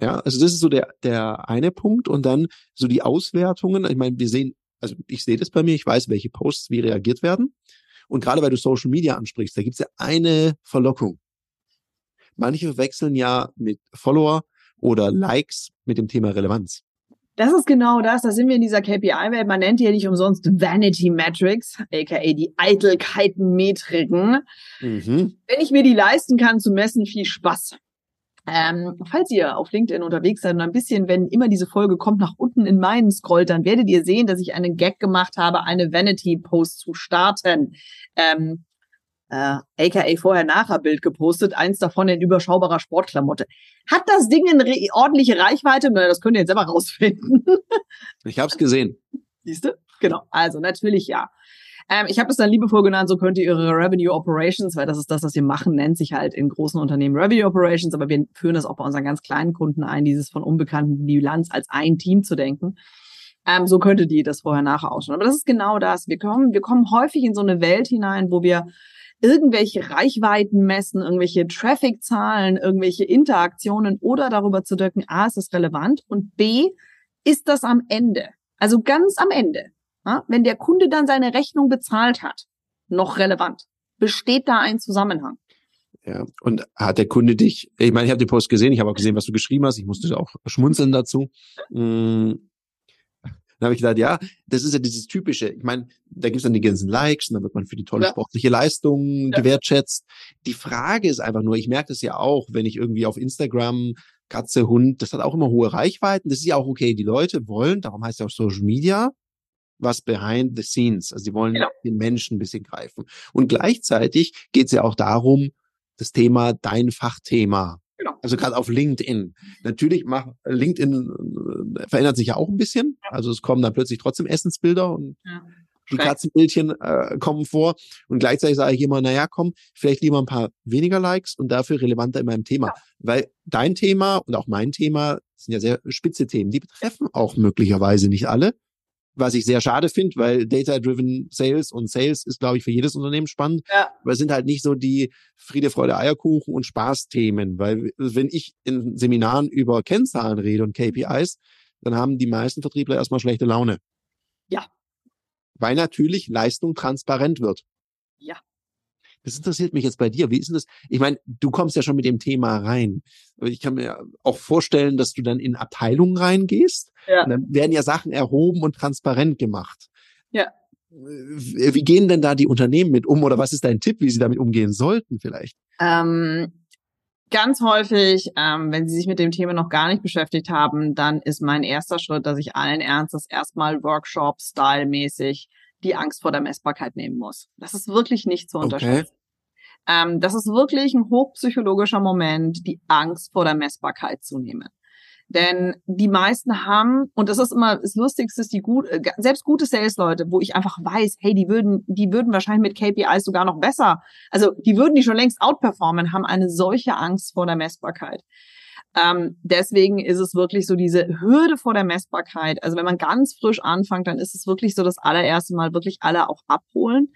Ja, also das ist so der, der eine Punkt und dann so die Auswertungen. Ich meine, wir sehen, also ich sehe das bei mir, ich weiß, welche Posts wie reagiert werden. Und gerade weil du Social Media ansprichst, da gibt's ja eine Verlockung. Manche wechseln ja mit Follower oder Likes mit dem Thema Relevanz. Das ist genau das. Da sind wir in dieser KPI-Welt. Man nennt die ja nicht umsonst Vanity Metrics, aka die Eitelkeiten-Metriken. Mhm. Wenn ich mir die leisten kann zu messen, viel Spaß. Ähm, falls ihr auf LinkedIn unterwegs seid und ein bisschen, wenn immer diese Folge kommt, nach unten in meinen scrollt, dann werdet ihr sehen, dass ich einen Gag gemacht habe, eine Vanity-Post zu starten. Ähm, äh, aka vorher-nachher-Bild gepostet, eins davon in überschaubarer Sportklamotte. Hat das Ding eine ordentliche Reichweite? Na, das könnt ihr jetzt selber rausfinden. ich habe es gesehen. Siehst du? Genau. Also natürlich ja. Ähm, ich habe es dann liebevoll genannt, so könnt ihr ihre Revenue Operations, weil das ist das, was wir machen, nennt sich halt in großen Unternehmen Revenue Operations, aber wir führen das auch bei unseren ganz kleinen Kunden ein, dieses von unbekannten Bilanz als ein Team zu denken. Ähm, so könnte die das vorher nachher ausschauen. Aber das ist genau das. Wir kommen, wir kommen häufig in so eine Welt hinein, wo wir irgendwelche Reichweiten messen, irgendwelche Traffic-Zahlen, irgendwelche Interaktionen oder darüber zu drücken, A, ist das relevant und B, ist das am Ende, also ganz am Ende, ja, wenn der Kunde dann seine Rechnung bezahlt hat, noch relevant? Besteht da ein Zusammenhang? Ja, und hat der Kunde dich, ich meine, ich habe den Post gesehen, ich habe auch gesehen, was du geschrieben hast, ich musste auch schmunzeln dazu. Hm, dann habe ich gedacht, ja, das ist ja dieses typische. Ich meine, da gibt's dann die ganzen Likes und dann wird man für die tolle ja. sportliche Leistung ja. gewertschätzt. Die Frage ist einfach nur, ich merke das ja auch, wenn ich irgendwie auf Instagram Katze, Hund, das hat auch immer hohe Reichweiten. Das ist ja auch okay. Die Leute wollen, darum heißt ja auch Social Media, was behind the scenes. Also sie wollen genau. den Menschen ein bisschen greifen. Und gleichzeitig geht es ja auch darum, das Thema, dein Fachthema Genau. Also gerade auf LinkedIn. Natürlich macht LinkedIn äh, verändert sich ja auch ein bisschen. Also es kommen dann plötzlich trotzdem Essensbilder und ja. die Katzenbildchen äh, kommen vor. Und gleichzeitig sage ich immer, naja, komm, vielleicht lieber ein paar weniger Likes und dafür relevanter in meinem Thema. Ja. Weil dein Thema und auch mein Thema sind ja sehr spitze Themen. Die betreffen auch möglicherweise nicht alle was ich sehr schade finde, weil Data-Driven Sales und Sales ist, glaube ich, für jedes Unternehmen spannend. Ja. Aber es sind halt nicht so die Friede, Freude, Eierkuchen und Spaßthemen. Weil wenn ich in Seminaren über Kennzahlen rede und KPIs, dann haben die meisten Vertriebler erstmal schlechte Laune. Ja. Weil natürlich Leistung transparent wird. Ja. Das interessiert mich jetzt bei dir. Wie ist denn das? Ich meine, du kommst ja schon mit dem Thema rein. Ich kann mir auch vorstellen, dass du dann in Abteilungen reingehst. Ja. Und dann werden ja Sachen erhoben und transparent gemacht. Ja. Wie gehen denn da die Unternehmen mit um oder was ist dein Tipp, wie sie damit umgehen sollten vielleicht? Ähm, ganz häufig, ähm, wenn sie sich mit dem Thema noch gar nicht beschäftigt haben, dann ist mein erster Schritt, dass ich allen Ernstes erstmal Workshop-Style-mäßig die Angst vor der Messbarkeit nehmen muss. Das ist wirklich nicht zu unterschätzen. Okay. Ähm, das ist wirklich ein hochpsychologischer Moment, die Angst vor der Messbarkeit zu nehmen. Denn die meisten haben, und das ist immer das Lustigste, ist die gut, äh, selbst gute Sales-Leute, wo ich einfach weiß, hey, die würden, die würden wahrscheinlich mit KPIs sogar noch besser, also die würden die schon längst outperformen, haben eine solche Angst vor der Messbarkeit. Ähm, deswegen ist es wirklich so diese Hürde vor der Messbarkeit. Also wenn man ganz frisch anfängt, dann ist es wirklich so das allererste Mal wirklich alle auch abholen,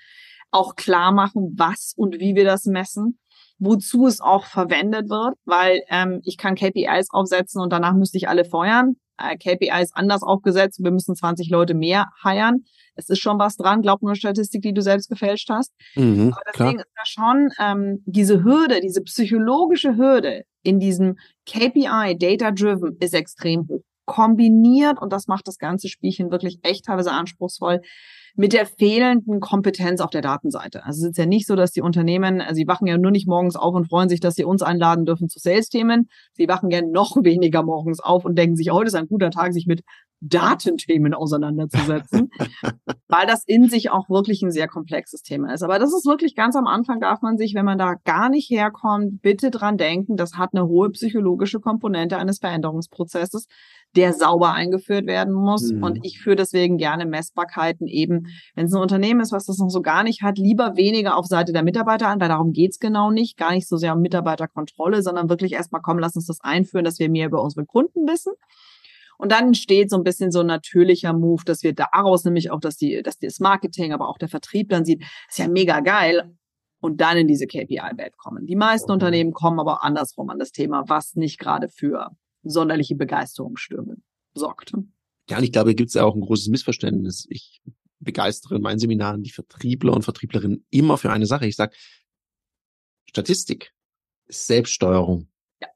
auch klar machen, was und wie wir das messen, wozu es auch verwendet wird, weil ähm, ich kann KPIs aufsetzen und danach müsste ich alle feuern. äh, KPIs anders aufgesetzt, wir müssen 20 Leute mehr heiern. Es ist schon was dran, glaub nur Statistik, die du selbst gefälscht hast. Mhm, Aber deswegen klar. ist da schon ähm, diese Hürde, diese psychologische Hürde in diesem KPI, Data-Driven, ist extrem hoch. Kombiniert, und das macht das ganze Spielchen wirklich echt teilweise anspruchsvoll, mit der fehlenden Kompetenz auf der Datenseite. Also es ist ja nicht so, dass die Unternehmen, also sie wachen ja nur nicht morgens auf und freuen sich, dass sie uns einladen dürfen zu Sales-Themen. Sie wachen ja noch weniger morgens auf und denken sich, heute ist ein guter Tag, sich mit Datenthemen auseinanderzusetzen, weil das in sich auch wirklich ein sehr komplexes Thema ist. Aber das ist wirklich ganz am Anfang darf man sich, wenn man da gar nicht herkommt, bitte dran denken, das hat eine hohe psychologische Komponente eines Veränderungsprozesses der sauber eingeführt werden muss. Mhm. Und ich führe deswegen gerne Messbarkeiten eben, wenn es ein Unternehmen ist, was das noch so gar nicht hat, lieber weniger auf Seite der Mitarbeiter an, weil darum geht's genau nicht. Gar nicht so sehr um Mitarbeiterkontrolle, sondern wirklich erstmal kommen, lass uns das einführen, dass wir mehr über unsere Kunden wissen. Und dann entsteht so ein bisschen so ein natürlicher Move, dass wir daraus nämlich auch, dass die, dass das Marketing, aber auch der Vertrieb dann sieht, ist ja mega geil. Und dann in diese KPI-Welt kommen. Die meisten. Unternehmen kommen aber andersrum an das Thema, was nicht gerade für sonderliche Begeisterungsstürme sorgt. Ja, und ich glaube, gibt es ja auch ein großes Missverständnis. Ich begeistere in meinen Seminaren die Vertriebler und Vertrieblerinnen immer für eine Sache. Ich sage, Statistik ist Selbststeuerung. Ja.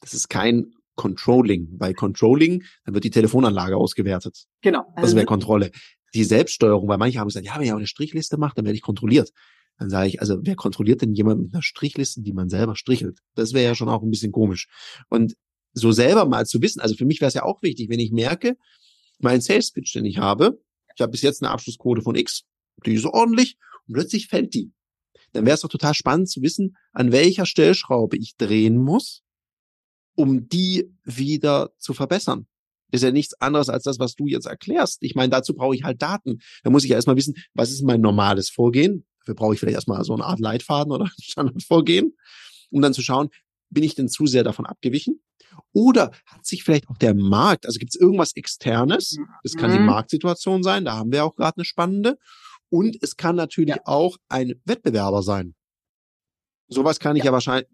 Das ist kein Controlling. Bei Controlling, dann wird die Telefonanlage ausgewertet. Genau. Das wäre Kontrolle. Die Selbststeuerung, weil manche haben gesagt, ja, wenn ich auch eine Strichliste mache, dann werde ich kontrolliert. Dann sage ich, also wer kontrolliert denn jemand mit einer Strichliste, die man selber strichelt? Das wäre ja schon auch ein bisschen komisch. Und so selber mal zu wissen, also für mich wäre es ja auch wichtig, wenn ich merke, mein Sales Pitch, den ich habe, ich habe bis jetzt eine Abschlussquote von X, die ist ordentlich und plötzlich fällt die. Dann wäre es doch total spannend zu wissen, an welcher Stellschraube ich drehen muss, um die wieder zu verbessern. Das ist ja nichts anderes als das, was du jetzt erklärst. Ich meine, dazu brauche ich halt Daten. Da muss ich ja erstmal wissen, was ist mein normales Vorgehen? Dafür brauche ich vielleicht erstmal so eine Art Leitfaden oder Standardvorgehen, um dann zu schauen, bin ich denn zu sehr davon abgewichen? Oder hat sich vielleicht auch der Markt, also gibt es irgendwas Externes? Das kann mhm. die Marktsituation sein, da haben wir auch gerade eine spannende. Und es kann natürlich ja. auch ein Wettbewerber sein. Sowas kann ich ja. ja wahrscheinlich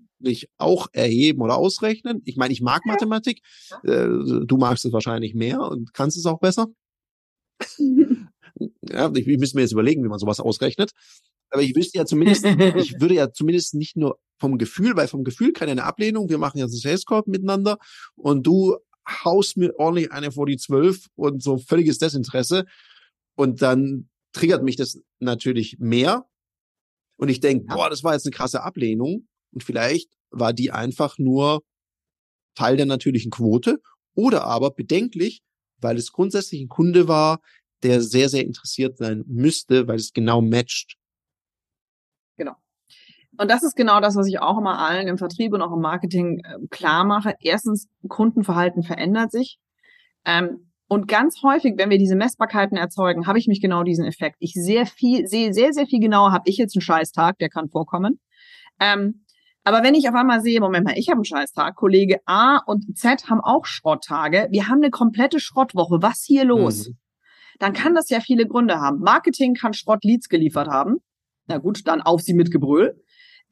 auch erheben oder ausrechnen. Ich meine, ich mag Mathematik. Äh, du magst es wahrscheinlich mehr und kannst es auch besser. ja, ich, ich müsste mir jetzt überlegen, wie man sowas ausrechnet. Aber ich wüsste ja zumindest, ich würde ja zumindest nicht nur vom Gefühl, weil vom Gefühl keine eine Ablehnung, wir machen jetzt einen Sales Corp miteinander und du haust mir ordentlich eine vor die zwölf und so völliges Desinteresse und dann triggert mich das natürlich mehr und ich denke, boah, das war jetzt eine krasse Ablehnung und vielleicht war die einfach nur Teil der natürlichen Quote oder aber bedenklich, weil es grundsätzlich ein Kunde war, der sehr, sehr interessiert sein müsste, weil es genau matcht. Genau. Und das ist genau das, was ich auch immer allen im Vertrieb und auch im Marketing äh, klar mache. Erstens, Kundenverhalten verändert sich. Ähm, und ganz häufig, wenn wir diese Messbarkeiten erzeugen, habe ich mich genau diesen Effekt. Ich sehr viel, sehe sehr, sehr viel genauer, habe ich jetzt einen Scheißtag, der kann vorkommen. Ähm, aber wenn ich auf einmal sehe, Moment mal, ich habe einen Scheißtag, Kollege A und Z haben auch Schrotttage, wir haben eine komplette Schrottwoche, was hier los? Mhm. Dann kann das ja viele Gründe haben. Marketing kann Schrottleads geliefert haben. Na gut, dann auf sie mit Gebrüll.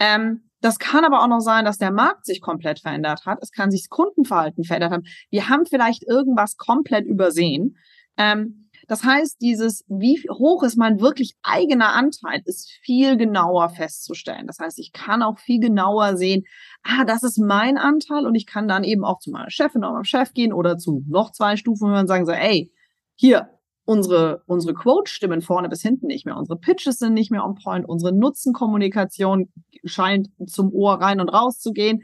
Ähm, das kann aber auch noch sein, dass der Markt sich komplett verändert hat. Es kann sich das Kundenverhalten verändert haben. Wir haben vielleicht irgendwas komplett übersehen. Ähm, das heißt, dieses, wie hoch ist mein wirklich eigener Anteil, ist viel genauer festzustellen. Das heißt, ich kann auch viel genauer sehen, ah, das ist mein Anteil und ich kann dann eben auch zu meiner Chefin oder meinem Chef gehen oder zu noch zwei Stufen hören und sagen so, ey, hier, unsere, unsere Quotes stimmen vorne bis hinten nicht mehr. Unsere Pitches sind nicht mehr on point. Unsere Nutzenkommunikation scheint zum Ohr rein und raus zu gehen.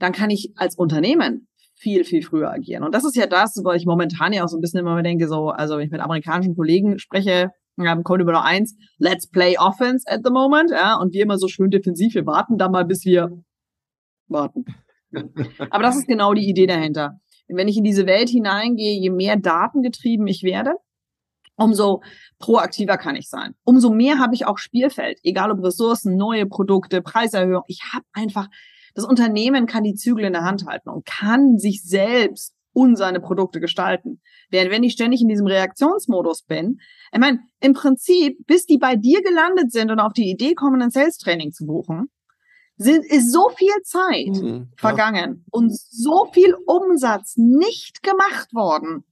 Dann kann ich als Unternehmen viel, viel früher agieren. Und das ist ja das, wo ich momentan ja auch so ein bisschen immer denke, so, also wenn ich mit amerikanischen Kollegen spreche, ähm, immer noch eins, let's play offense at the moment, ja, und wir immer so schön defensiv, wir warten da mal, bis wir warten. Aber das ist genau die Idee dahinter. Wenn ich in diese Welt hineingehe, je mehr datengetrieben ich werde, umso proaktiver kann ich sein. Umso mehr habe ich auch Spielfeld, egal ob Ressourcen, neue Produkte, Preiserhöhung. Ich habe einfach, das Unternehmen kann die Zügel in der Hand halten und kann sich selbst und seine Produkte gestalten. Während wenn ich ständig in diesem Reaktionsmodus bin, ich meine, im Prinzip, bis die bei dir gelandet sind und auf die Idee kommen, ein Sales-Training zu buchen, sind, ist so viel Zeit mhm, vergangen und so viel Umsatz nicht gemacht worden.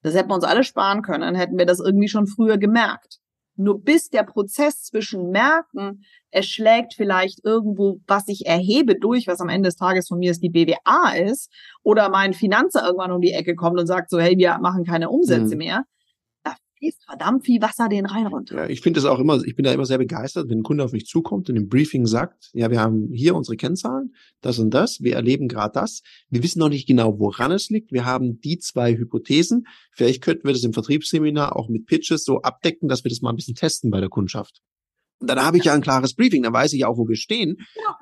Das hätten wir uns alle sparen können, hätten wir das irgendwie schon früher gemerkt. Nur bis der Prozess zwischen Merken, es schlägt vielleicht irgendwo, was ich erhebe durch, was am Ende des Tages von mir ist, die BWA ist, oder mein Finanzer irgendwann um die Ecke kommt und sagt so, hey, wir machen keine Umsätze mhm. mehr, fließt verdammt viel Wasser den Rhein runter. Ja, ich finde das auch immer, ich bin da immer sehr begeistert, wenn ein Kunde auf mich zukommt und im Briefing sagt, ja, wir haben hier unsere Kennzahlen, das und das, wir erleben gerade das, wir wissen noch nicht genau, woran es liegt, wir haben die zwei Hypothesen, vielleicht könnten wir das im Vertriebsseminar auch mit Pitches so abdecken, dass wir das mal ein bisschen testen bei der Kundschaft. Und dann habe ich ja ein klares Briefing, dann weiß ich auch, wo wir stehen. Ja.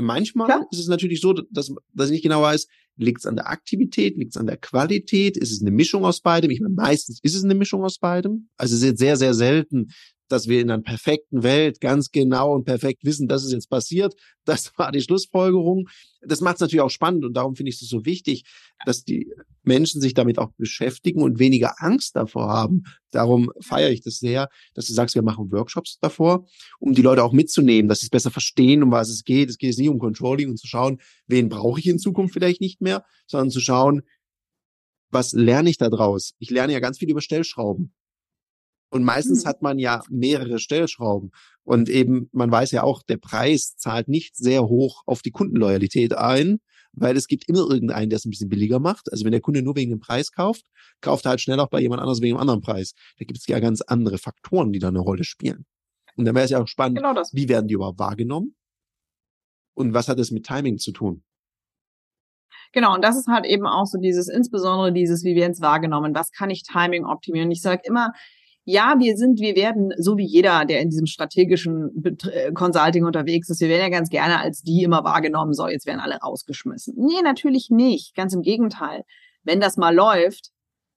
Manchmal ja. ist es natürlich so, dass, dass ich nicht genau weiß, liegt es an der Aktivität, liegt es an der Qualität, ist es eine Mischung aus beidem? Ich meine, meistens ist es eine Mischung aus beidem. Also es ist sehr, sehr selten, dass wir in einer perfekten Welt ganz genau und perfekt wissen, das ist jetzt passiert. Das war die Schlussfolgerung. Das macht es natürlich auch spannend und darum finde ich es so wichtig, dass die Menschen sich damit auch beschäftigen und weniger Angst davor haben. Darum feiere ich das sehr, dass du sagst, wir machen Workshops davor, um die Leute auch mitzunehmen, dass sie es besser verstehen, um was es geht. Es geht jetzt nicht um Controlling und zu schauen, wen brauche ich in Zukunft vielleicht nicht mehr, sondern zu schauen, was lerne ich da draus? Ich lerne ja ganz viel über Stellschrauben. Und meistens hm. hat man ja mehrere Stellschrauben. Und eben, man weiß ja auch, der Preis zahlt nicht sehr hoch auf die Kundenloyalität ein, weil es gibt immer irgendeinen, der es ein bisschen billiger macht. Also wenn der Kunde nur wegen dem Preis kauft, kauft er halt schnell auch bei jemand anders wegen einem anderen Preis. Da gibt es ja ganz andere Faktoren, die da eine Rolle spielen. Und dann wäre es ja auch spannend, genau wie werden die überhaupt wahrgenommen? Und was hat es mit Timing zu tun? Genau, und das ist halt eben auch so dieses, insbesondere dieses, wie werden es wahrgenommen, was kann ich Timing optimieren? Ich sage immer, ja, wir sind, wir werden, so wie jeder, der in diesem strategischen äh, Consulting unterwegs ist, wir werden ja ganz gerne als die immer wahrgenommen, so, jetzt werden alle rausgeschmissen. Nee, natürlich nicht. Ganz im Gegenteil. Wenn das mal läuft,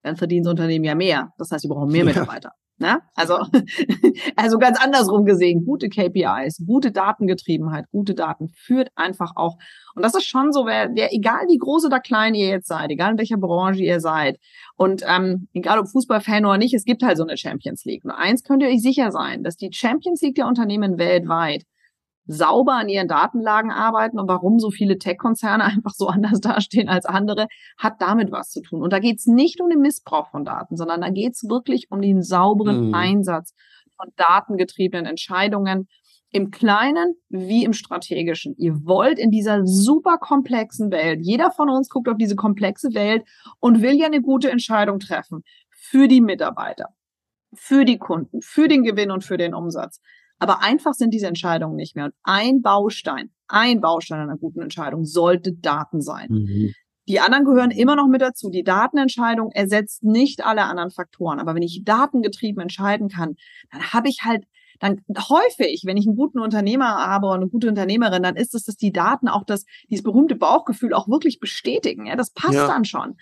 dann verdient das Unternehmen ja mehr. Das heißt, wir brauchen mehr Mitarbeiter. Ne? Also, also ganz andersrum gesehen, gute KPIs, gute Datengetriebenheit, gute Daten führt einfach auch. Und das ist schon so, wer, wer egal wie groß oder klein ihr jetzt seid, egal in welcher Branche ihr seid, und ähm, egal ob Fußballfan oder nicht, es gibt halt so eine Champions League. Nur eins könnt ihr euch sicher sein, dass die Champions League der Unternehmen weltweit sauber an ihren Datenlagen arbeiten und warum so viele Tech-Konzerne einfach so anders dastehen als andere, hat damit was zu tun. Und da geht es nicht um den Missbrauch von Daten, sondern da geht es wirklich um den sauberen mhm. Einsatz von datengetriebenen Entscheidungen im Kleinen wie im Strategischen. Ihr wollt in dieser super komplexen Welt, jeder von uns guckt auf diese komplexe Welt und will ja eine gute Entscheidung treffen für die Mitarbeiter, für die Kunden, für den Gewinn und für den Umsatz. Aber einfach sind diese Entscheidungen nicht mehr. Und ein Baustein, ein Baustein einer guten Entscheidung sollte Daten sein. Mhm. Die anderen gehören immer noch mit dazu. Die Datenentscheidung ersetzt nicht alle anderen Faktoren. Aber wenn ich datengetrieben entscheiden kann, dann habe ich halt, dann häufig, wenn ich einen guten Unternehmer habe und eine gute Unternehmerin, dann ist es, dass die Daten auch das, dieses berühmte Bauchgefühl auch wirklich bestätigen. Ja, das passt ja. dann schon.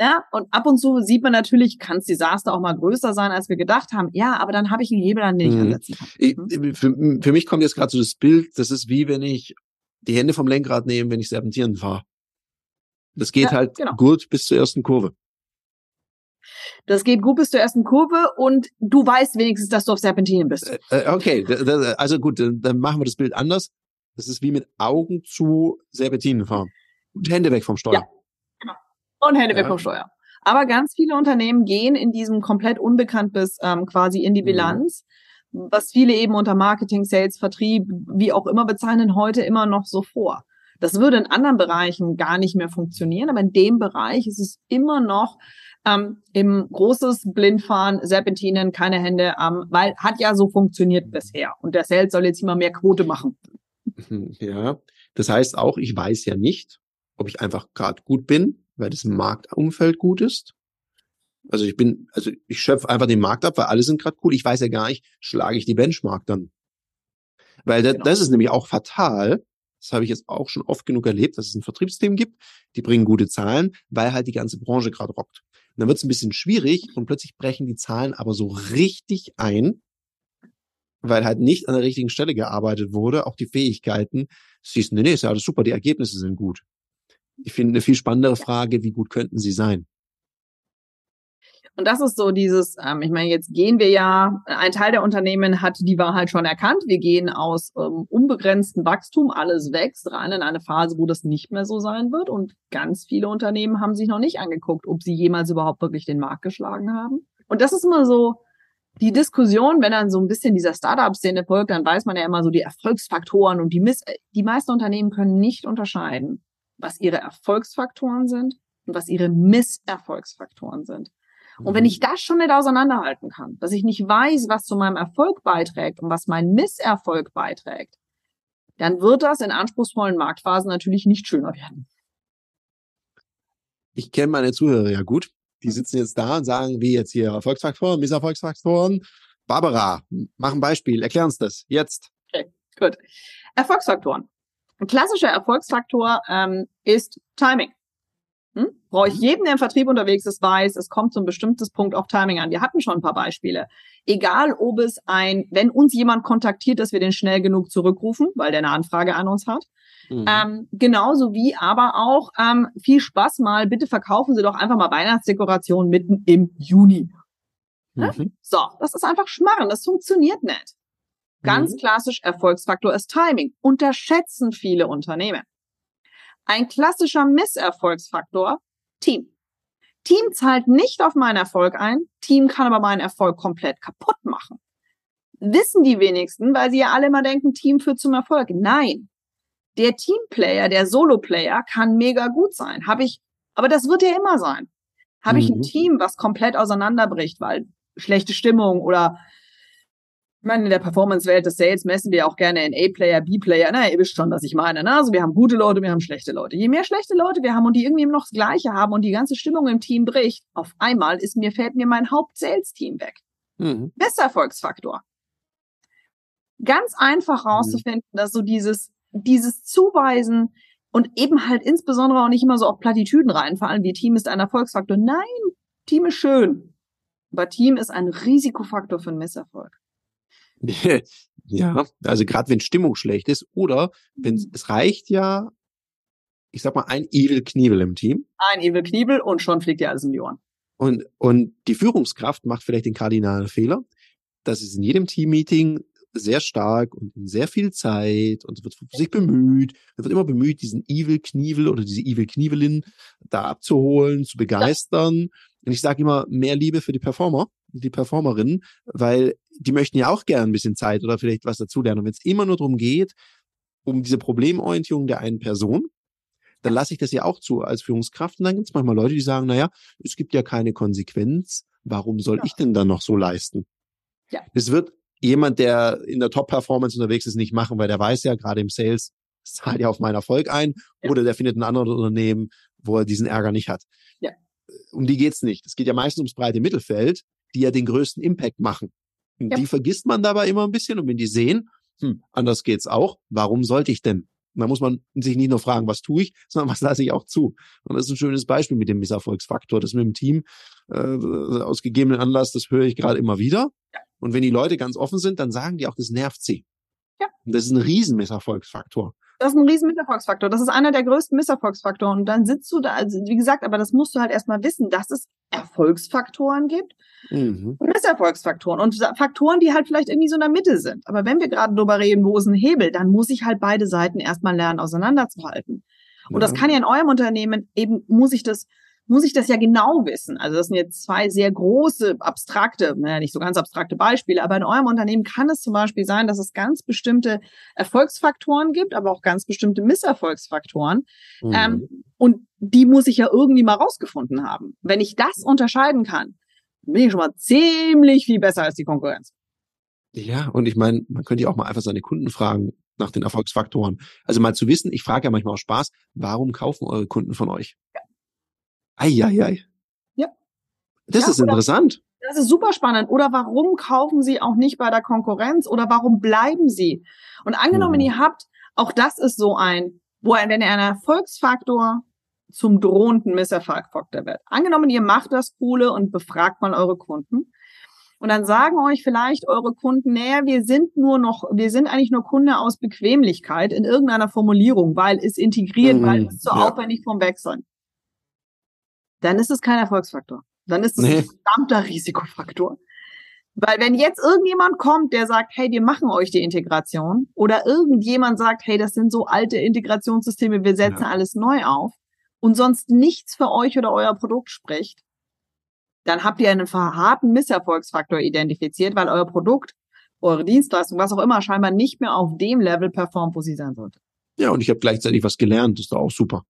Ja, und ab und zu sieht man natürlich, kann das Desaster auch mal größer sein, als wir gedacht haben. Ja, aber dann habe ich einen Hebel, an den ich mhm. ansetzen kann. Mhm. Für, für, mich kommt jetzt gerade so das Bild, das ist wie wenn ich die Hände vom Lenkrad nehme, wenn ich Serpentieren fahre. Das geht ja, halt genau. gut bis zur ersten Kurve. Das geht gut bis zur ersten Kurve und du weißt wenigstens, dass du auf Serpentinen bist. Äh, äh okay, also gut, dann machen wir das Bild anders. Das ist wie mit Augen zu Serpentinen fahren. Und Hände weg vom Steuer. Ja. Und Hände weg vom Steuer. Aber ganz viele Unternehmen gehen in diesem komplett unbekannt bis ähm, quasi in die mhm. Bilanz, mhm. was viele eben unter Marketing, Sales, Vertrieb, wie auch immer bezeichnen, heute immer noch so vor. Das würde in anderen Bereichen gar nicht mehr funktionieren, aber in dem Bereich ist es immer noch ähm, im großes Blindfahren, Serpentinen, keine Hände, ähm, weil hat ja so funktioniert bisher. Und der Sales soll jetzt immer mehr Quote machen. Ja, das heißt auch, ich weiß ja nicht, ob ich einfach gerade gut bin weil das Marktumfeld gut ist. Also ich bin, also ich schöpfe einfach den Markt ab, weil alle sind gerade cool. Ich weiß ja gar nicht, schlage ich die Benchmark dann. Weil da, genau. das ist nämlich auch fatal. Das habe ich jetzt auch schon oft genug erlebt, dass es ein Vertriebssystem gibt, die bringen gute Zahlen, weil halt die ganze Branche gerade rockt. Und dann wird es ein bisschen schwierig und plötzlich brechen die Zahlen aber so richtig ein, weil halt nicht an der richtigen Stelle gearbeitet wurde, auch die Fähigkeiten. Siehst du, nee, nee, ist ja alles super, die Ergebnisse sind gut. Ich finde eine viel spannendere Frage, wie gut könnten sie sein? Und das ist so dieses, ähm, ich meine, jetzt gehen wir ja, ein Teil der Unternehmen hat die Wahrheit schon erkannt. Wir gehen aus ähm, unbegrenztem Wachstum, alles wächst, rein in eine Phase, wo das nicht mehr so sein wird. Und ganz viele Unternehmen haben sich noch nicht angeguckt, ob sie jemals überhaupt wirklich den Markt geschlagen haben. Und das ist immer so die Diskussion, wenn dann so ein bisschen dieser Startup-Szene folgt, dann weiß man ja immer so die Erfolgsfaktoren und die Miss die meisten Unternehmen können nicht unterscheiden, was ihre Erfolgsfaktoren sind und was ihre Misserfolgsfaktoren sind. Und wenn mhm. ich das schon nicht auseinanderhalten kann, dass ich nicht weiß, was zu meinem Erfolg beiträgt und was mein Misserfolg beiträgt, dann wird das in anspruchsvollen Marktphasen natürlich nicht schöner werden. Ich kenne meine Zuhörer ja gut. Die sitzen jetzt da und sagen, wie jetzt hier Erfolgsfaktoren, Misserfolgsfaktoren. Barbara, mach ein Beispiel, erklär uns das jetzt. Okay, gut. Erfolgsfaktoren. Ein klassischer Erfolgsfaktor ähm, ist Timing. Hm? Brauche ich mhm. jeden, der im Vertrieb unterwegs ist, weiß, es kommt zum bestimmtes Punkt auf Timing an. Wir hatten schon ein paar Beispiele. Egal, ob es ein, wenn uns jemand kontaktiert, dass wir den schnell genug zurückrufen, weil der eine Anfrage an uns hat. Mhm. Ähm, genauso wie aber auch ähm, viel Spaß mal, bitte verkaufen Sie doch einfach mal Weihnachtsdekoration mitten im Juni. Mhm. So, das ist einfach Schmarren, das funktioniert nicht. Ganz mhm. klassisch Erfolgsfaktor ist Timing. Unterschätzen viele Unternehmen. Ein klassischer Misserfolgsfaktor, Team. Team zahlt nicht auf meinen Erfolg ein, Team kann aber meinen Erfolg komplett kaputt machen. Wissen die wenigsten, weil sie ja alle immer denken, Team führt zum Erfolg. Nein. Der Teamplayer, der Solo-Player kann mega gut sein. Habe ich, aber das wird ja immer sein. Habe mhm. ich ein mhm. Team, was komplett auseinanderbricht, weil schlechte Stimmung oder ich meine, in der Performance-Welt des Sales messen wir auch gerne in A-Player, B-Player. Na, ihr wisst schon, was ich meine. Ne? Also wir haben gute Leute, wir haben schlechte Leute. Je mehr schlechte Leute wir haben und die irgendwie noch das Gleiche haben und die ganze Stimmung im Team bricht, auf einmal ist mir, fällt mir mein Haupt-Sales-Team weg. Mhm. Misserfolgsfaktor. Ganz einfach mhm. rauszufinden, mhm. dass so dieses, dieses Zuweisen und eben halt insbesondere auch nicht immer so auf Plattitüden reinfallen, wie Team ist ein Erfolgsfaktor. Nein, Team ist schön. Aber Team ist ein Risikofaktor für einen Misserfolg. ja, also gerade wenn Stimmung schlecht ist oder wenn mhm. es reicht ja, ich sag mal, ein Evil Kniebel im Team. Ein Evil Kniebel und schon fliegt dir alles um die Ohren. Und, und die Führungskraft macht vielleicht den kardinalen Fehler, dass es in jedem Teammeeting sehr stark und in sehr viel Zeit und wird sich bemüht, wird immer bemüht, diesen Evil Knievel oder diese Evil Knievelin da abzuholen, zu begeistern. Ja. Und ich sage immer, mehr Liebe für die Performer, die Performerinnen, weil die möchten ja auch gerne ein bisschen Zeit oder vielleicht was dazulernen. Und wenn es immer nur darum geht, um diese Problemorientierung der einen Person, dann lasse ich das ja auch zu als Führungskraft. Und dann gibt es manchmal Leute, die sagen, naja, es gibt ja keine Konsequenz. Warum soll ja. ich denn dann noch so leisten? Ja. Es wird jemand, der in der Top-Performance unterwegs ist, nicht machen, weil der weiß ja, gerade im Sales, es zahlt ja auf meinen Erfolg ein. Ja. Oder der findet ein anderes Unternehmen, wo er diesen Ärger nicht hat. Ja. Um die geht's nicht. Es geht ja meistens ums breite Mittelfeld, die ja den größten Impact machen. Und ja. die vergisst man dabei immer ein bisschen. Und wenn die sehen, hm, anders geht's auch, warum sollte ich denn? Und da muss man sich nicht nur fragen, was tue ich, sondern was lasse ich auch zu. Und das ist ein schönes Beispiel mit dem Misserfolgsfaktor. Das mit dem Team äh, aus gegebenen Anlass, das höre ich gerade immer wieder. Ja. Und wenn die Leute ganz offen sind, dann sagen die auch, das nervt sie. Ja. Und das ist ein Riesenmisserfolgsfaktor. Das ist ein riesen Misserfolgsfaktor. Das ist einer der größten Misserfolgsfaktoren. Und dann sitzt du da, also wie gesagt, aber das musst du halt erstmal wissen, dass es Erfolgsfaktoren gibt mhm. und Misserfolgsfaktoren und Faktoren, die halt vielleicht irgendwie so in der Mitte sind. Aber wenn wir gerade darüber reden, wo ist ein Hebel, dann muss ich halt beide Seiten erstmal lernen, auseinanderzuhalten. Und ja. das kann ja in eurem Unternehmen eben, muss ich das muss ich das ja genau wissen. Also das sind jetzt zwei sehr große, abstrakte, naja, nicht so ganz abstrakte Beispiele, aber in eurem Unternehmen kann es zum Beispiel sein, dass es ganz bestimmte Erfolgsfaktoren gibt, aber auch ganz bestimmte Misserfolgsfaktoren. Mhm. Ähm, und die muss ich ja irgendwie mal rausgefunden haben. Wenn ich das unterscheiden kann, bin ich schon mal ziemlich viel besser als die Konkurrenz. Ja, und ich meine, man könnte ja auch mal einfach seine Kunden fragen nach den Erfolgsfaktoren. Also mal zu wissen, ich frage ja manchmal auch Spaß, warum kaufen eure Kunden von euch? Ja. Eieiei. Ja. Das ja, ist interessant. Das ist super spannend. Oder warum kaufen Sie auch nicht bei der Konkurrenz? Oder warum bleiben Sie? Und angenommen, mhm. ihr habt, auch das ist so ein, wo ein, wenn ein Erfolgsfaktor zum drohenden Misserfolgsfaktor wird. Angenommen, ihr macht das Coole und befragt mal eure Kunden. Und dann sagen euch vielleicht eure Kunden, naja, wir sind nur noch, wir sind eigentlich nur Kunde aus Bequemlichkeit in irgendeiner Formulierung, weil es integriert, mhm, weil es zu so ja. aufwendig vom Wechseln dann ist es kein Erfolgsfaktor. dann ist das nee. ein verdammter Risikofaktor. Weil wenn jetzt irgendjemand kommt, der sagt, hey, wir machen euch die Integration, oder irgendjemand sagt, hey, das sind so alte Integrationssysteme, wir setzen ja. alles neu auf, und sonst nichts für euch oder euer Produkt spricht, dann habt ihr einen verharten Misserfolgsfaktor identifiziert, weil euer Produkt, eure Dienstleistung, was auch immer, scheinbar nicht mehr auf dem Level performt, wo sie sein sollte. Ja, und ich habe gleichzeitig was gelernt, das ist doch auch super.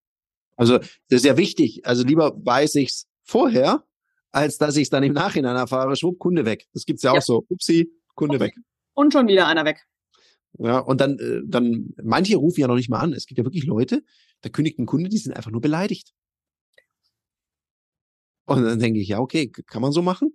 Also das ist ja wichtig. Also lieber weiß ich's vorher, als dass ich es dann im Nachhinein erfahre, schwupp, Kunde weg. Das gibt's ja, ja. auch so. Upsi, Kunde okay. weg. Und schon wieder einer weg. Ja, und dann, äh, dann, manche rufen ja noch nicht mal an. Es gibt ja wirklich Leute, da kündigt ein Kunde, die sind einfach nur beleidigt. Und dann denke ich, ja, okay, kann man so machen?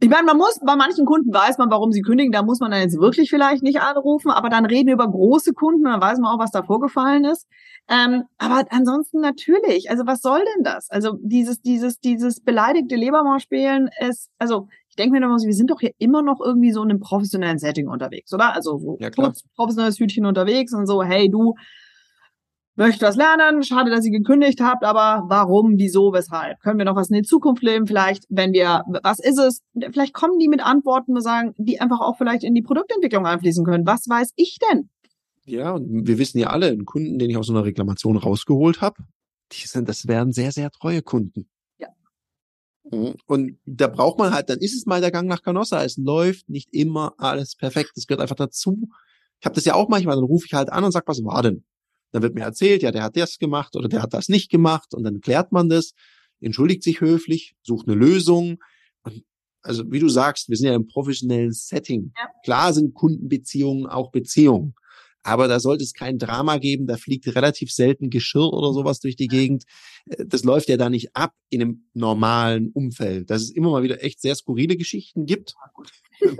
Ich meine, man muss, bei manchen Kunden weiß man, warum sie kündigen, da muss man dann jetzt wirklich vielleicht nicht anrufen, aber dann reden wir über große Kunden, dann weiß man auch, was da vorgefallen ist. Ähm, aber ansonsten natürlich, also was soll denn das? Also dieses, dieses, dieses beleidigte Lebermaul-Spielen ist, also ich denke mir immer, wir sind doch hier immer noch irgendwie so in einem professionellen Setting unterwegs, oder? Also so ja, kurz professionelles Hütchen unterwegs und so, hey du, möchte was lernen, schade, dass ihr gekündigt habt, aber warum, wieso, weshalb? Können wir noch was in die Zukunft leben? Vielleicht, wenn wir, was ist es? Vielleicht kommen die mit Antworten, wir sagen, die einfach auch vielleicht in die Produktentwicklung einfließen können. Was weiß ich denn? Ja, und wir wissen ja alle, einen Kunden, den ich aus so einer Reklamation rausgeholt habe, die sind, das werden sehr, sehr treue Kunden. Ja. Mhm. Und da braucht man halt, dann ist es mal der Gang nach Canossa. Es läuft nicht immer alles perfekt. Das gehört einfach dazu. Ich habe das ja auch manchmal, dann rufe ich halt an und sag, was war denn? Dann wird mir erzählt, ja, der hat das gemacht oder der hat das nicht gemacht und dann klärt man das, entschuldigt sich höflich, sucht eine Lösung. Und also wie du sagst, wir sind ja im professionellen Setting. Ja. Klar sind Kundenbeziehungen auch Beziehungen. Aber da sollte es kein Drama geben, da fliegt relativ selten Geschirr oder sowas durch die Gegend. Äh, das läuft ja da nicht ab in einem normalen Umfeld. Dass es immer mal wieder echt sehr skurrile Geschichten gibt.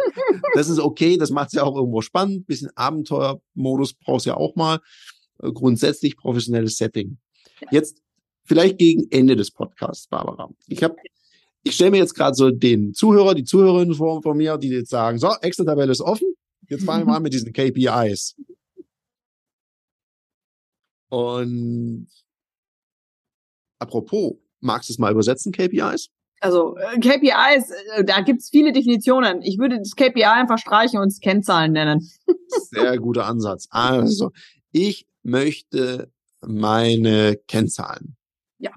Das ist okay, das macht es ja auch irgendwo spannend. bisschen Abenteuermodus brauchst du ja auch mal. Äh, grundsätzlich professionelles Setting. Jetzt vielleicht gegen Ende des Podcasts, Barbara. Ich habe ich stelle mir jetzt gerade so den Zuhörer, die Zuhörerinnen vor von mir, die jetzt sagen, so, Excel-Tabelle ist offen, jetzt fangen wir mal mit diesen KPIs. Und apropos, magst du es mal übersetzen, KPIs? Also äh, KPIs, äh, da gibt's viele Definitionen. Ich würde das KPI einfach streichen und es Kennzahlen nennen. Sehr guter Ansatz. Also, ich möchte meine Kennzahlen. Ja.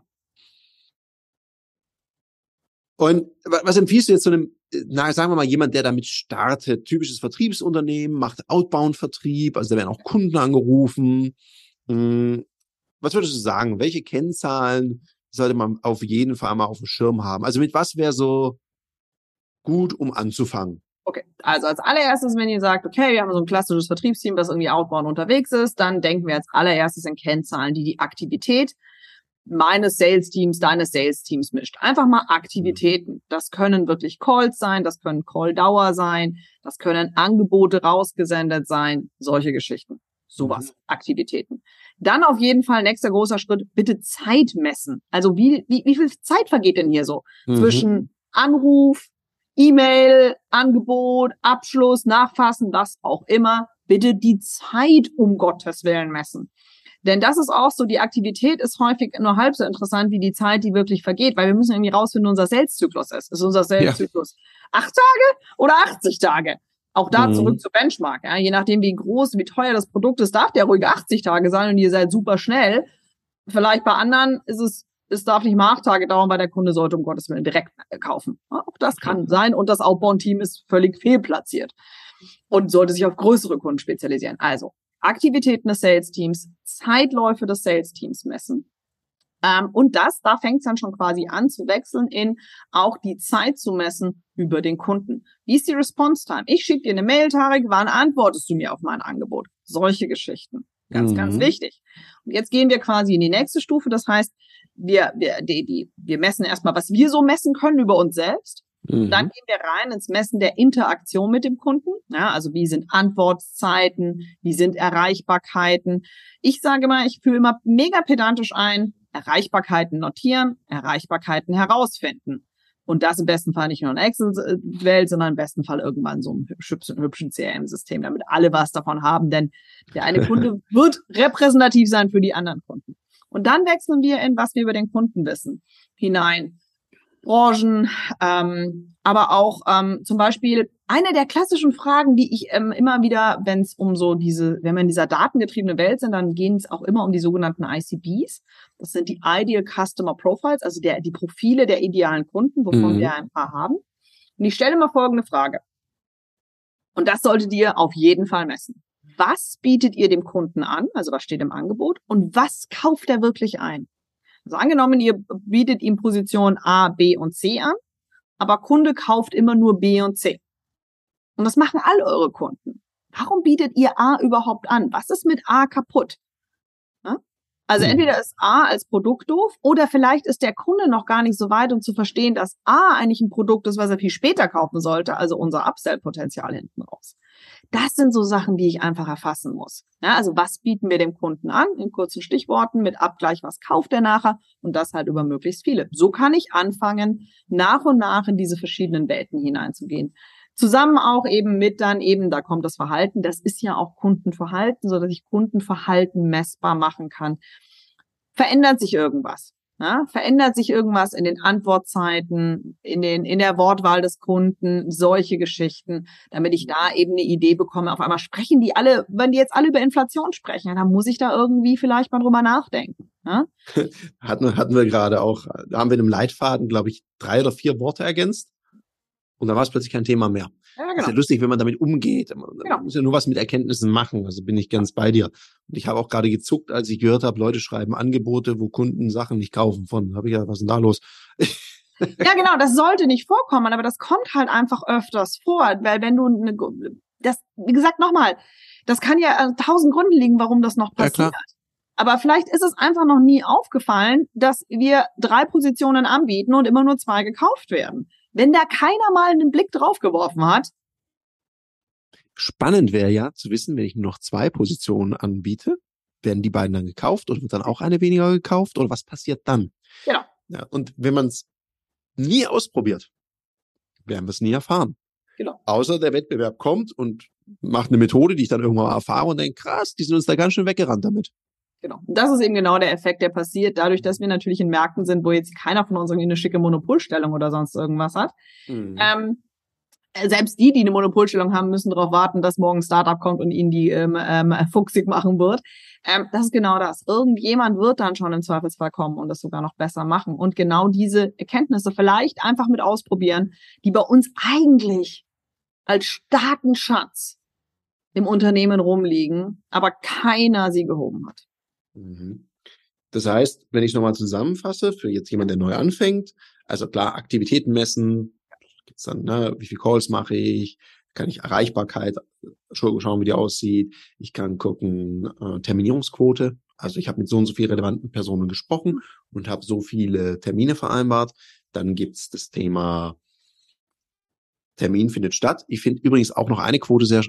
Und was empfiehlst du jetzt zu einem, na, sagen wir mal, jemand, der damit startet, typisches Vertriebsunternehmen, macht Outbound-Vertrieb, also da werden auch Kunden angerufen. Hm, was würdest du sagen? Welche Kennzahlen sollte man auf jeden Fall mal auf dem Schirm haben? Also mit was wäre so gut, um anzufangen? Okay, also als allererstes, wenn ihr sagt, okay, wir haben so ein klassisches Vertriebsteam, das irgendwie outbound unterwegs ist, dann denken wir als allererstes in Kennzahlen, die die Aktivität meines Sales-Teams, deines Sales-Teams mischt. Einfach mal Aktivitäten. Das können wirklich Calls sein, das können Call-Dauer sein, das können Angebote rausgesendet sein, solche Geschichten. Sowas, mhm. Aktivitäten. Dann auf jeden Fall nächster großer Schritt, bitte Zeit messen. Also wie, wie, wie viel Zeit vergeht denn hier so mhm. zwischen Anruf, E-Mail, Angebot, Abschluss, Nachfassen, was auch immer, bitte die Zeit um Gottes Willen messen. Denn das ist auch so, die Aktivität ist häufig nur halb so interessant wie die Zeit, die wirklich vergeht, weil wir müssen irgendwie rausfinden, unser Sales-Zyklus ist. Ist unser Sales-Zyklus ja. acht Tage oder 80 Tage? Auch da mhm. zurück zu Benchmark. Ja, je nachdem, wie groß, wie teuer das Produkt ist, darf der ruhig 80 Tage sein und ihr seid super schnell. Vielleicht bei anderen ist es es darf nicht mal acht Tage dauern, weil der Kunde sollte um Gottes Willen direkt kaufen. Auch das kann sein und das Outbound-Team ist völlig fehlplatziert und sollte sich auf größere Kunden spezialisieren. Also Aktivitäten des Sales-Teams, Zeitläufe des Sales-Teams messen. Ähm, und das, da fängt es dann schon quasi an zu wechseln in auch die Zeit zu messen über den Kunden. Wie ist die Response-Time? Ich schicke dir eine Mail, Tarek, wann antwortest du mir auf mein Angebot? Solche Geschichten. Ganz, mhm. ganz wichtig. Und jetzt gehen wir quasi in die nächste Stufe. Das heißt, wir, wir, die, die, wir messen erstmal, was wir so messen können über uns selbst. Mhm. Dann gehen wir rein ins Messen der Interaktion mit dem Kunden. Ja, also wie sind Antwortzeiten, wie sind Erreichbarkeiten. Ich sage mal, ich fühle immer mega pedantisch ein, Erreichbarkeiten notieren, Erreichbarkeiten herausfinden. Und das im besten Fall nicht nur in Excel-Welt, sondern im besten Fall irgendwann so einem hübschen, hübschen CRM-System, damit alle was davon haben. Denn der eine Kunde wird repräsentativ sein für die anderen Kunden. Und dann wechseln wir in, was wir über den Kunden wissen, hinein. Branchen, ähm, aber auch ähm, zum Beispiel eine der klassischen Fragen, die ich ähm, immer wieder, wenn es um so diese, wenn wir in dieser datengetriebene Welt sind, dann gehen es auch immer um die sogenannten ICBs. Das sind die Ideal Customer Profiles, also der, die Profile der idealen Kunden, wovon mhm. wir ein paar haben. Und ich stelle mal folgende Frage. Und das solltet ihr auf jeden Fall messen. Was bietet ihr dem Kunden an? Also was steht im Angebot? Und was kauft er wirklich ein? Also angenommen, ihr bietet ihm Position A, B und C an, aber Kunde kauft immer nur B und C. Und das machen all eure Kunden. Warum bietet ihr A überhaupt an? Was ist mit A kaputt? Also hm. entweder ist A als Produkt doof oder vielleicht ist der Kunde noch gar nicht so weit, um zu verstehen, dass A eigentlich ein Produkt ist, was er viel später kaufen sollte, also unser Upsell-Potenzial hinten raus. Das sind so Sachen, die ich einfach erfassen muss. Ja, also was bieten wir dem Kunden an? In kurzen Stichworten mit Abgleich, was kauft er nachher? Und das halt über möglichst viele. So kann ich anfangen, nach und nach in diese verschiedenen Welten hineinzugehen. Zusammen auch eben mit dann eben, da kommt das Verhalten, das ist ja auch Kundenverhalten, so dass ich Kundenverhalten messbar machen kann. Verändert sich irgendwas? Ja, verändert sich irgendwas in den Antwortzeiten, in den, in der Wortwahl des Kunden, solche Geschichten, damit ich da eben eine Idee bekomme. Auf einmal sprechen die alle, wenn die jetzt alle über Inflation sprechen, dann muss ich da irgendwie vielleicht mal drüber nachdenken. Ja? hatten, hatten wir gerade auch, da haben wir in einem Leitfaden, glaube ich, drei oder vier Worte ergänzt. Und dann war es plötzlich kein Thema mehr. Ja, genau. ist ja lustig, wenn man damit umgeht. Man genau. muss ja nur was mit Erkenntnissen machen. Also bin ich ganz bei dir. Und ich habe auch gerade gezuckt, als ich gehört habe, Leute schreiben Angebote, wo Kunden Sachen nicht kaufen von. Habe ich ja, was ist denn da los? ja, genau, das sollte nicht vorkommen, aber das kommt halt einfach öfters vor, weil wenn du eine, das, wie gesagt, nochmal, das kann ja tausend Gründe liegen, warum das noch passiert. Ja, aber vielleicht ist es einfach noch nie aufgefallen, dass wir drei Positionen anbieten und immer nur zwei gekauft werden. Wenn da keiner mal einen Blick drauf geworfen hat. Spannend wäre ja zu wissen, wenn ich nur noch zwei Positionen anbiete, werden die beiden dann gekauft oder wird dann auch eine weniger gekauft oder was passiert dann? Genau. Ja, und wenn man es nie ausprobiert, werden wir es nie erfahren. Genau. Außer der Wettbewerb kommt und macht eine Methode, die ich dann irgendwann mal erfahre und denke, krass, die sind uns da ganz schön weggerannt damit. Genau. Und das ist eben genau der Effekt, der passiert, dadurch, dass wir natürlich in Märkten sind, wo jetzt keiner von uns irgendwie eine schicke Monopolstellung oder sonst irgendwas hat. Mhm. Ähm, selbst die, die eine Monopolstellung haben, müssen darauf warten, dass morgen ein Startup kommt und ihnen die ähm, ähm, fuchsig machen wird. Ähm, das ist genau das. Irgendjemand wird dann schon im Zweifelsfall kommen und das sogar noch besser machen. Und genau diese Erkenntnisse vielleicht einfach mit ausprobieren, die bei uns eigentlich als starken Schatz im Unternehmen rumliegen, aber keiner sie gehoben hat. Mhm. Das heißt, wenn ich nochmal zusammenfasse, für jetzt jemand, der neu anfängt, also klar, Aktivitäten messen, gibt's dann, ne, wie viel Calls mache ich, kann ich Erreichbarkeit schauen, wie die aussieht, ich kann gucken, äh, Terminierungsquote, also ich habe mit so und so vielen relevanten Personen gesprochen und habe so viele Termine vereinbart. Dann gibt's das Thema Termin findet statt. Ich finde übrigens auch noch eine Quote sehr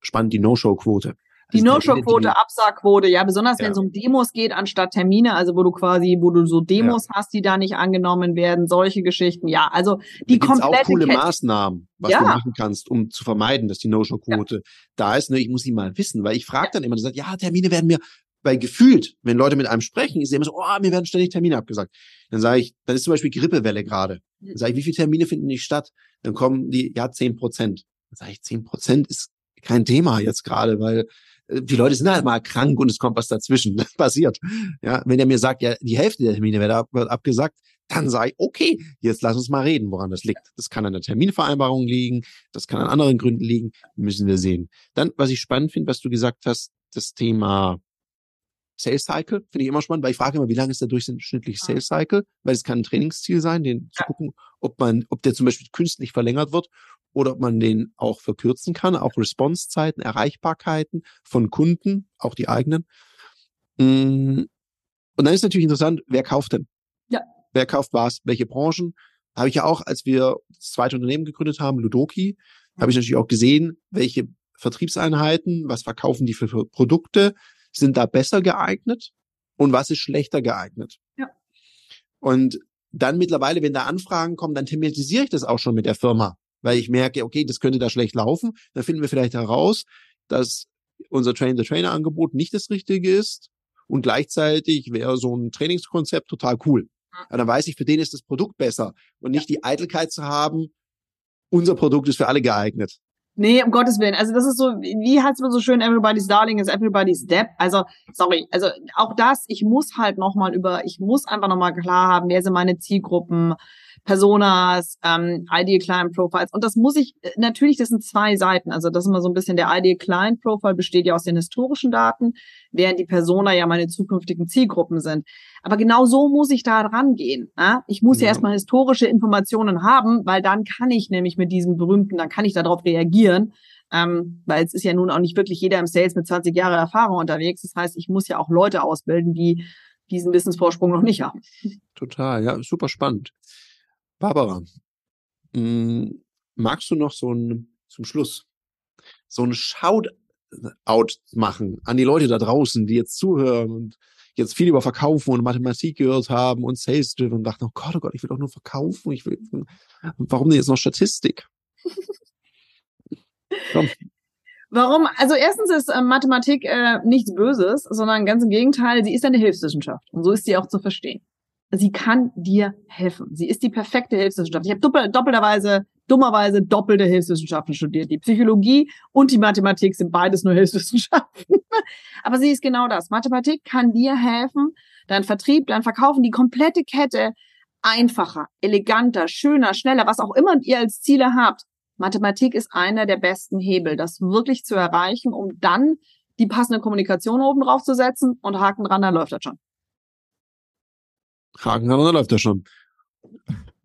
spannend, die No-Show-Quote. Die No-Show-Quote, Absagquote, ja, besonders ja. wenn es um Demos geht, anstatt Termine, also wo du quasi, wo du so Demos ja. hast, die da nicht angenommen werden, solche Geschichten, ja, also die da komplette auch coole Kette. Maßnahmen, was ja. du machen kannst, um zu vermeiden, dass die No-Show-Quote da ist. Ne, ich muss sie mal wissen, weil ich frage dann immer, sagt, ja, Termine werden mir, weil gefühlt, wenn Leute mit einem sprechen, ist immer so, oh, mir werden ständig Termine abgesagt. Dann sage ich, dann ist zum Beispiel Grippewelle gerade. Dann sage ich, wie viele Termine finden nicht statt? Dann kommen die, ja, zehn Prozent. Dann sage ich, zehn Prozent ist kein Thema jetzt gerade, weil die Leute sind halt mal krank und es kommt was dazwischen. Das passiert. Ja, wenn er mir sagt, ja, die Hälfte der Termine wird, ab, wird abgesagt, dann sage ich, okay, jetzt lass uns mal reden, woran das liegt. Das kann an der Terminvereinbarung liegen, das kann an anderen Gründen liegen, müssen wir sehen. Dann, was ich spannend finde, was du gesagt hast, das Thema Sales Cycle finde ich immer spannend, weil ich frage immer, wie lange ist der durchschnittliche ah. Sales Cycle? Weil es kann ein Trainingsziel sein, den zu gucken, ob man, ob der zum Beispiel künstlich verlängert wird oder ob man den auch verkürzen kann, auch Responsezeiten, Erreichbarkeiten von Kunden, auch die eigenen. Mm. Und dann ist natürlich interessant, wer kauft denn? Ja. Wer kauft was? Welche Branchen? Habe ich ja auch, als wir das zweite Unternehmen gegründet haben, Ludoki, habe ich natürlich auch gesehen, welche Vertriebseinheiten, was verkaufen die für Produkte, sind da besser geeignet und was ist schlechter geeignet. Ja. Und dann mittlerweile, wenn da Anfragen kommen, dann thematisiere ich das auch schon mit der Firma weil ich merke, okay, das könnte da schlecht laufen. Dann finden wir vielleicht heraus, dass unser Train-the-Trainer-Angebot nicht das Richtige ist und gleichzeitig wäre so ein Trainingskonzept total cool. Ja, dann weiß ich, für den ist das Produkt besser und nicht die Eitelkeit zu haben, unser Produkt ist für alle geeignet. Nee, um Gottes Willen. Also das ist so, wie heißt man so schön, everybody's darling is everybody's debt. Also, sorry, also auch das, ich muss halt nochmal über, ich muss einfach nochmal klar haben, wer sind meine Zielgruppen, Personas, ähm, Ideal Client Profiles. Und das muss ich, äh, natürlich, das sind zwei Seiten. Also das ist immer so ein bisschen, der Ideal Client Profile besteht ja aus den historischen Daten, während die Persona ja meine zukünftigen Zielgruppen sind. Aber genau so muss ich da dran gehen. Ja? Ich muss ja. ja erstmal historische Informationen haben, weil dann kann ich nämlich mit diesem berühmten, dann kann ich darauf reagieren. Ähm, weil es ist ja nun auch nicht wirklich jeder im Sales mit 20 Jahren Erfahrung unterwegs. Das heißt, ich muss ja auch Leute ausbilden, die diesen Wissensvorsprung noch nicht haben. Total, ja, super spannend. Barbara, hm, magst du noch so ein, zum Schluss, so ein Shoutout machen an die Leute da draußen, die jetzt zuhören und jetzt viel über Verkaufen und Mathematik gehört haben und Sales und dachten, oh Gott, oh Gott, ich will doch nur verkaufen, ich will, warum denn jetzt noch Statistik? Komm. Warum? Also erstens ist äh, Mathematik äh, nichts Böses, sondern ganz im Gegenteil, sie ist eine Hilfswissenschaft und so ist sie auch zu verstehen sie kann dir helfen. Sie ist die perfekte Hilfswissenschaft. Ich habe doppel, doppelterweise, dummerweise doppelte Hilfswissenschaften studiert. Die Psychologie und die Mathematik sind beides nur Hilfswissenschaften. Aber sie ist genau das. Mathematik kann dir helfen, dein Vertrieb, dein Verkaufen, die komplette Kette einfacher, eleganter, schöner, schneller, was auch immer ihr als Ziele habt. Mathematik ist einer der besten Hebel, das wirklich zu erreichen, um dann die passende Kommunikation oben drauf zu setzen und Haken dran, dann läuft das schon. Haken dran, dann läuft das schon.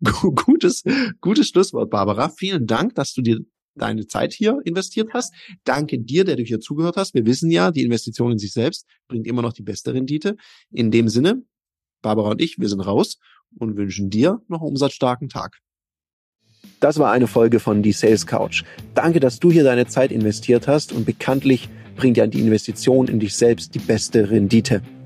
Gutes, gutes Schlusswort, Barbara. Vielen Dank, dass du dir deine Zeit hier investiert hast. Danke dir, der du hier zugehört hast. Wir wissen ja, die Investition in sich selbst bringt immer noch die beste Rendite. In dem Sinne, Barbara und ich, wir sind raus und wünschen dir noch einen umsatzstarken Tag. Das war eine Folge von Die Sales Couch. Danke, dass du hier deine Zeit investiert hast und bekanntlich bringt ja die Investition in dich selbst die beste Rendite.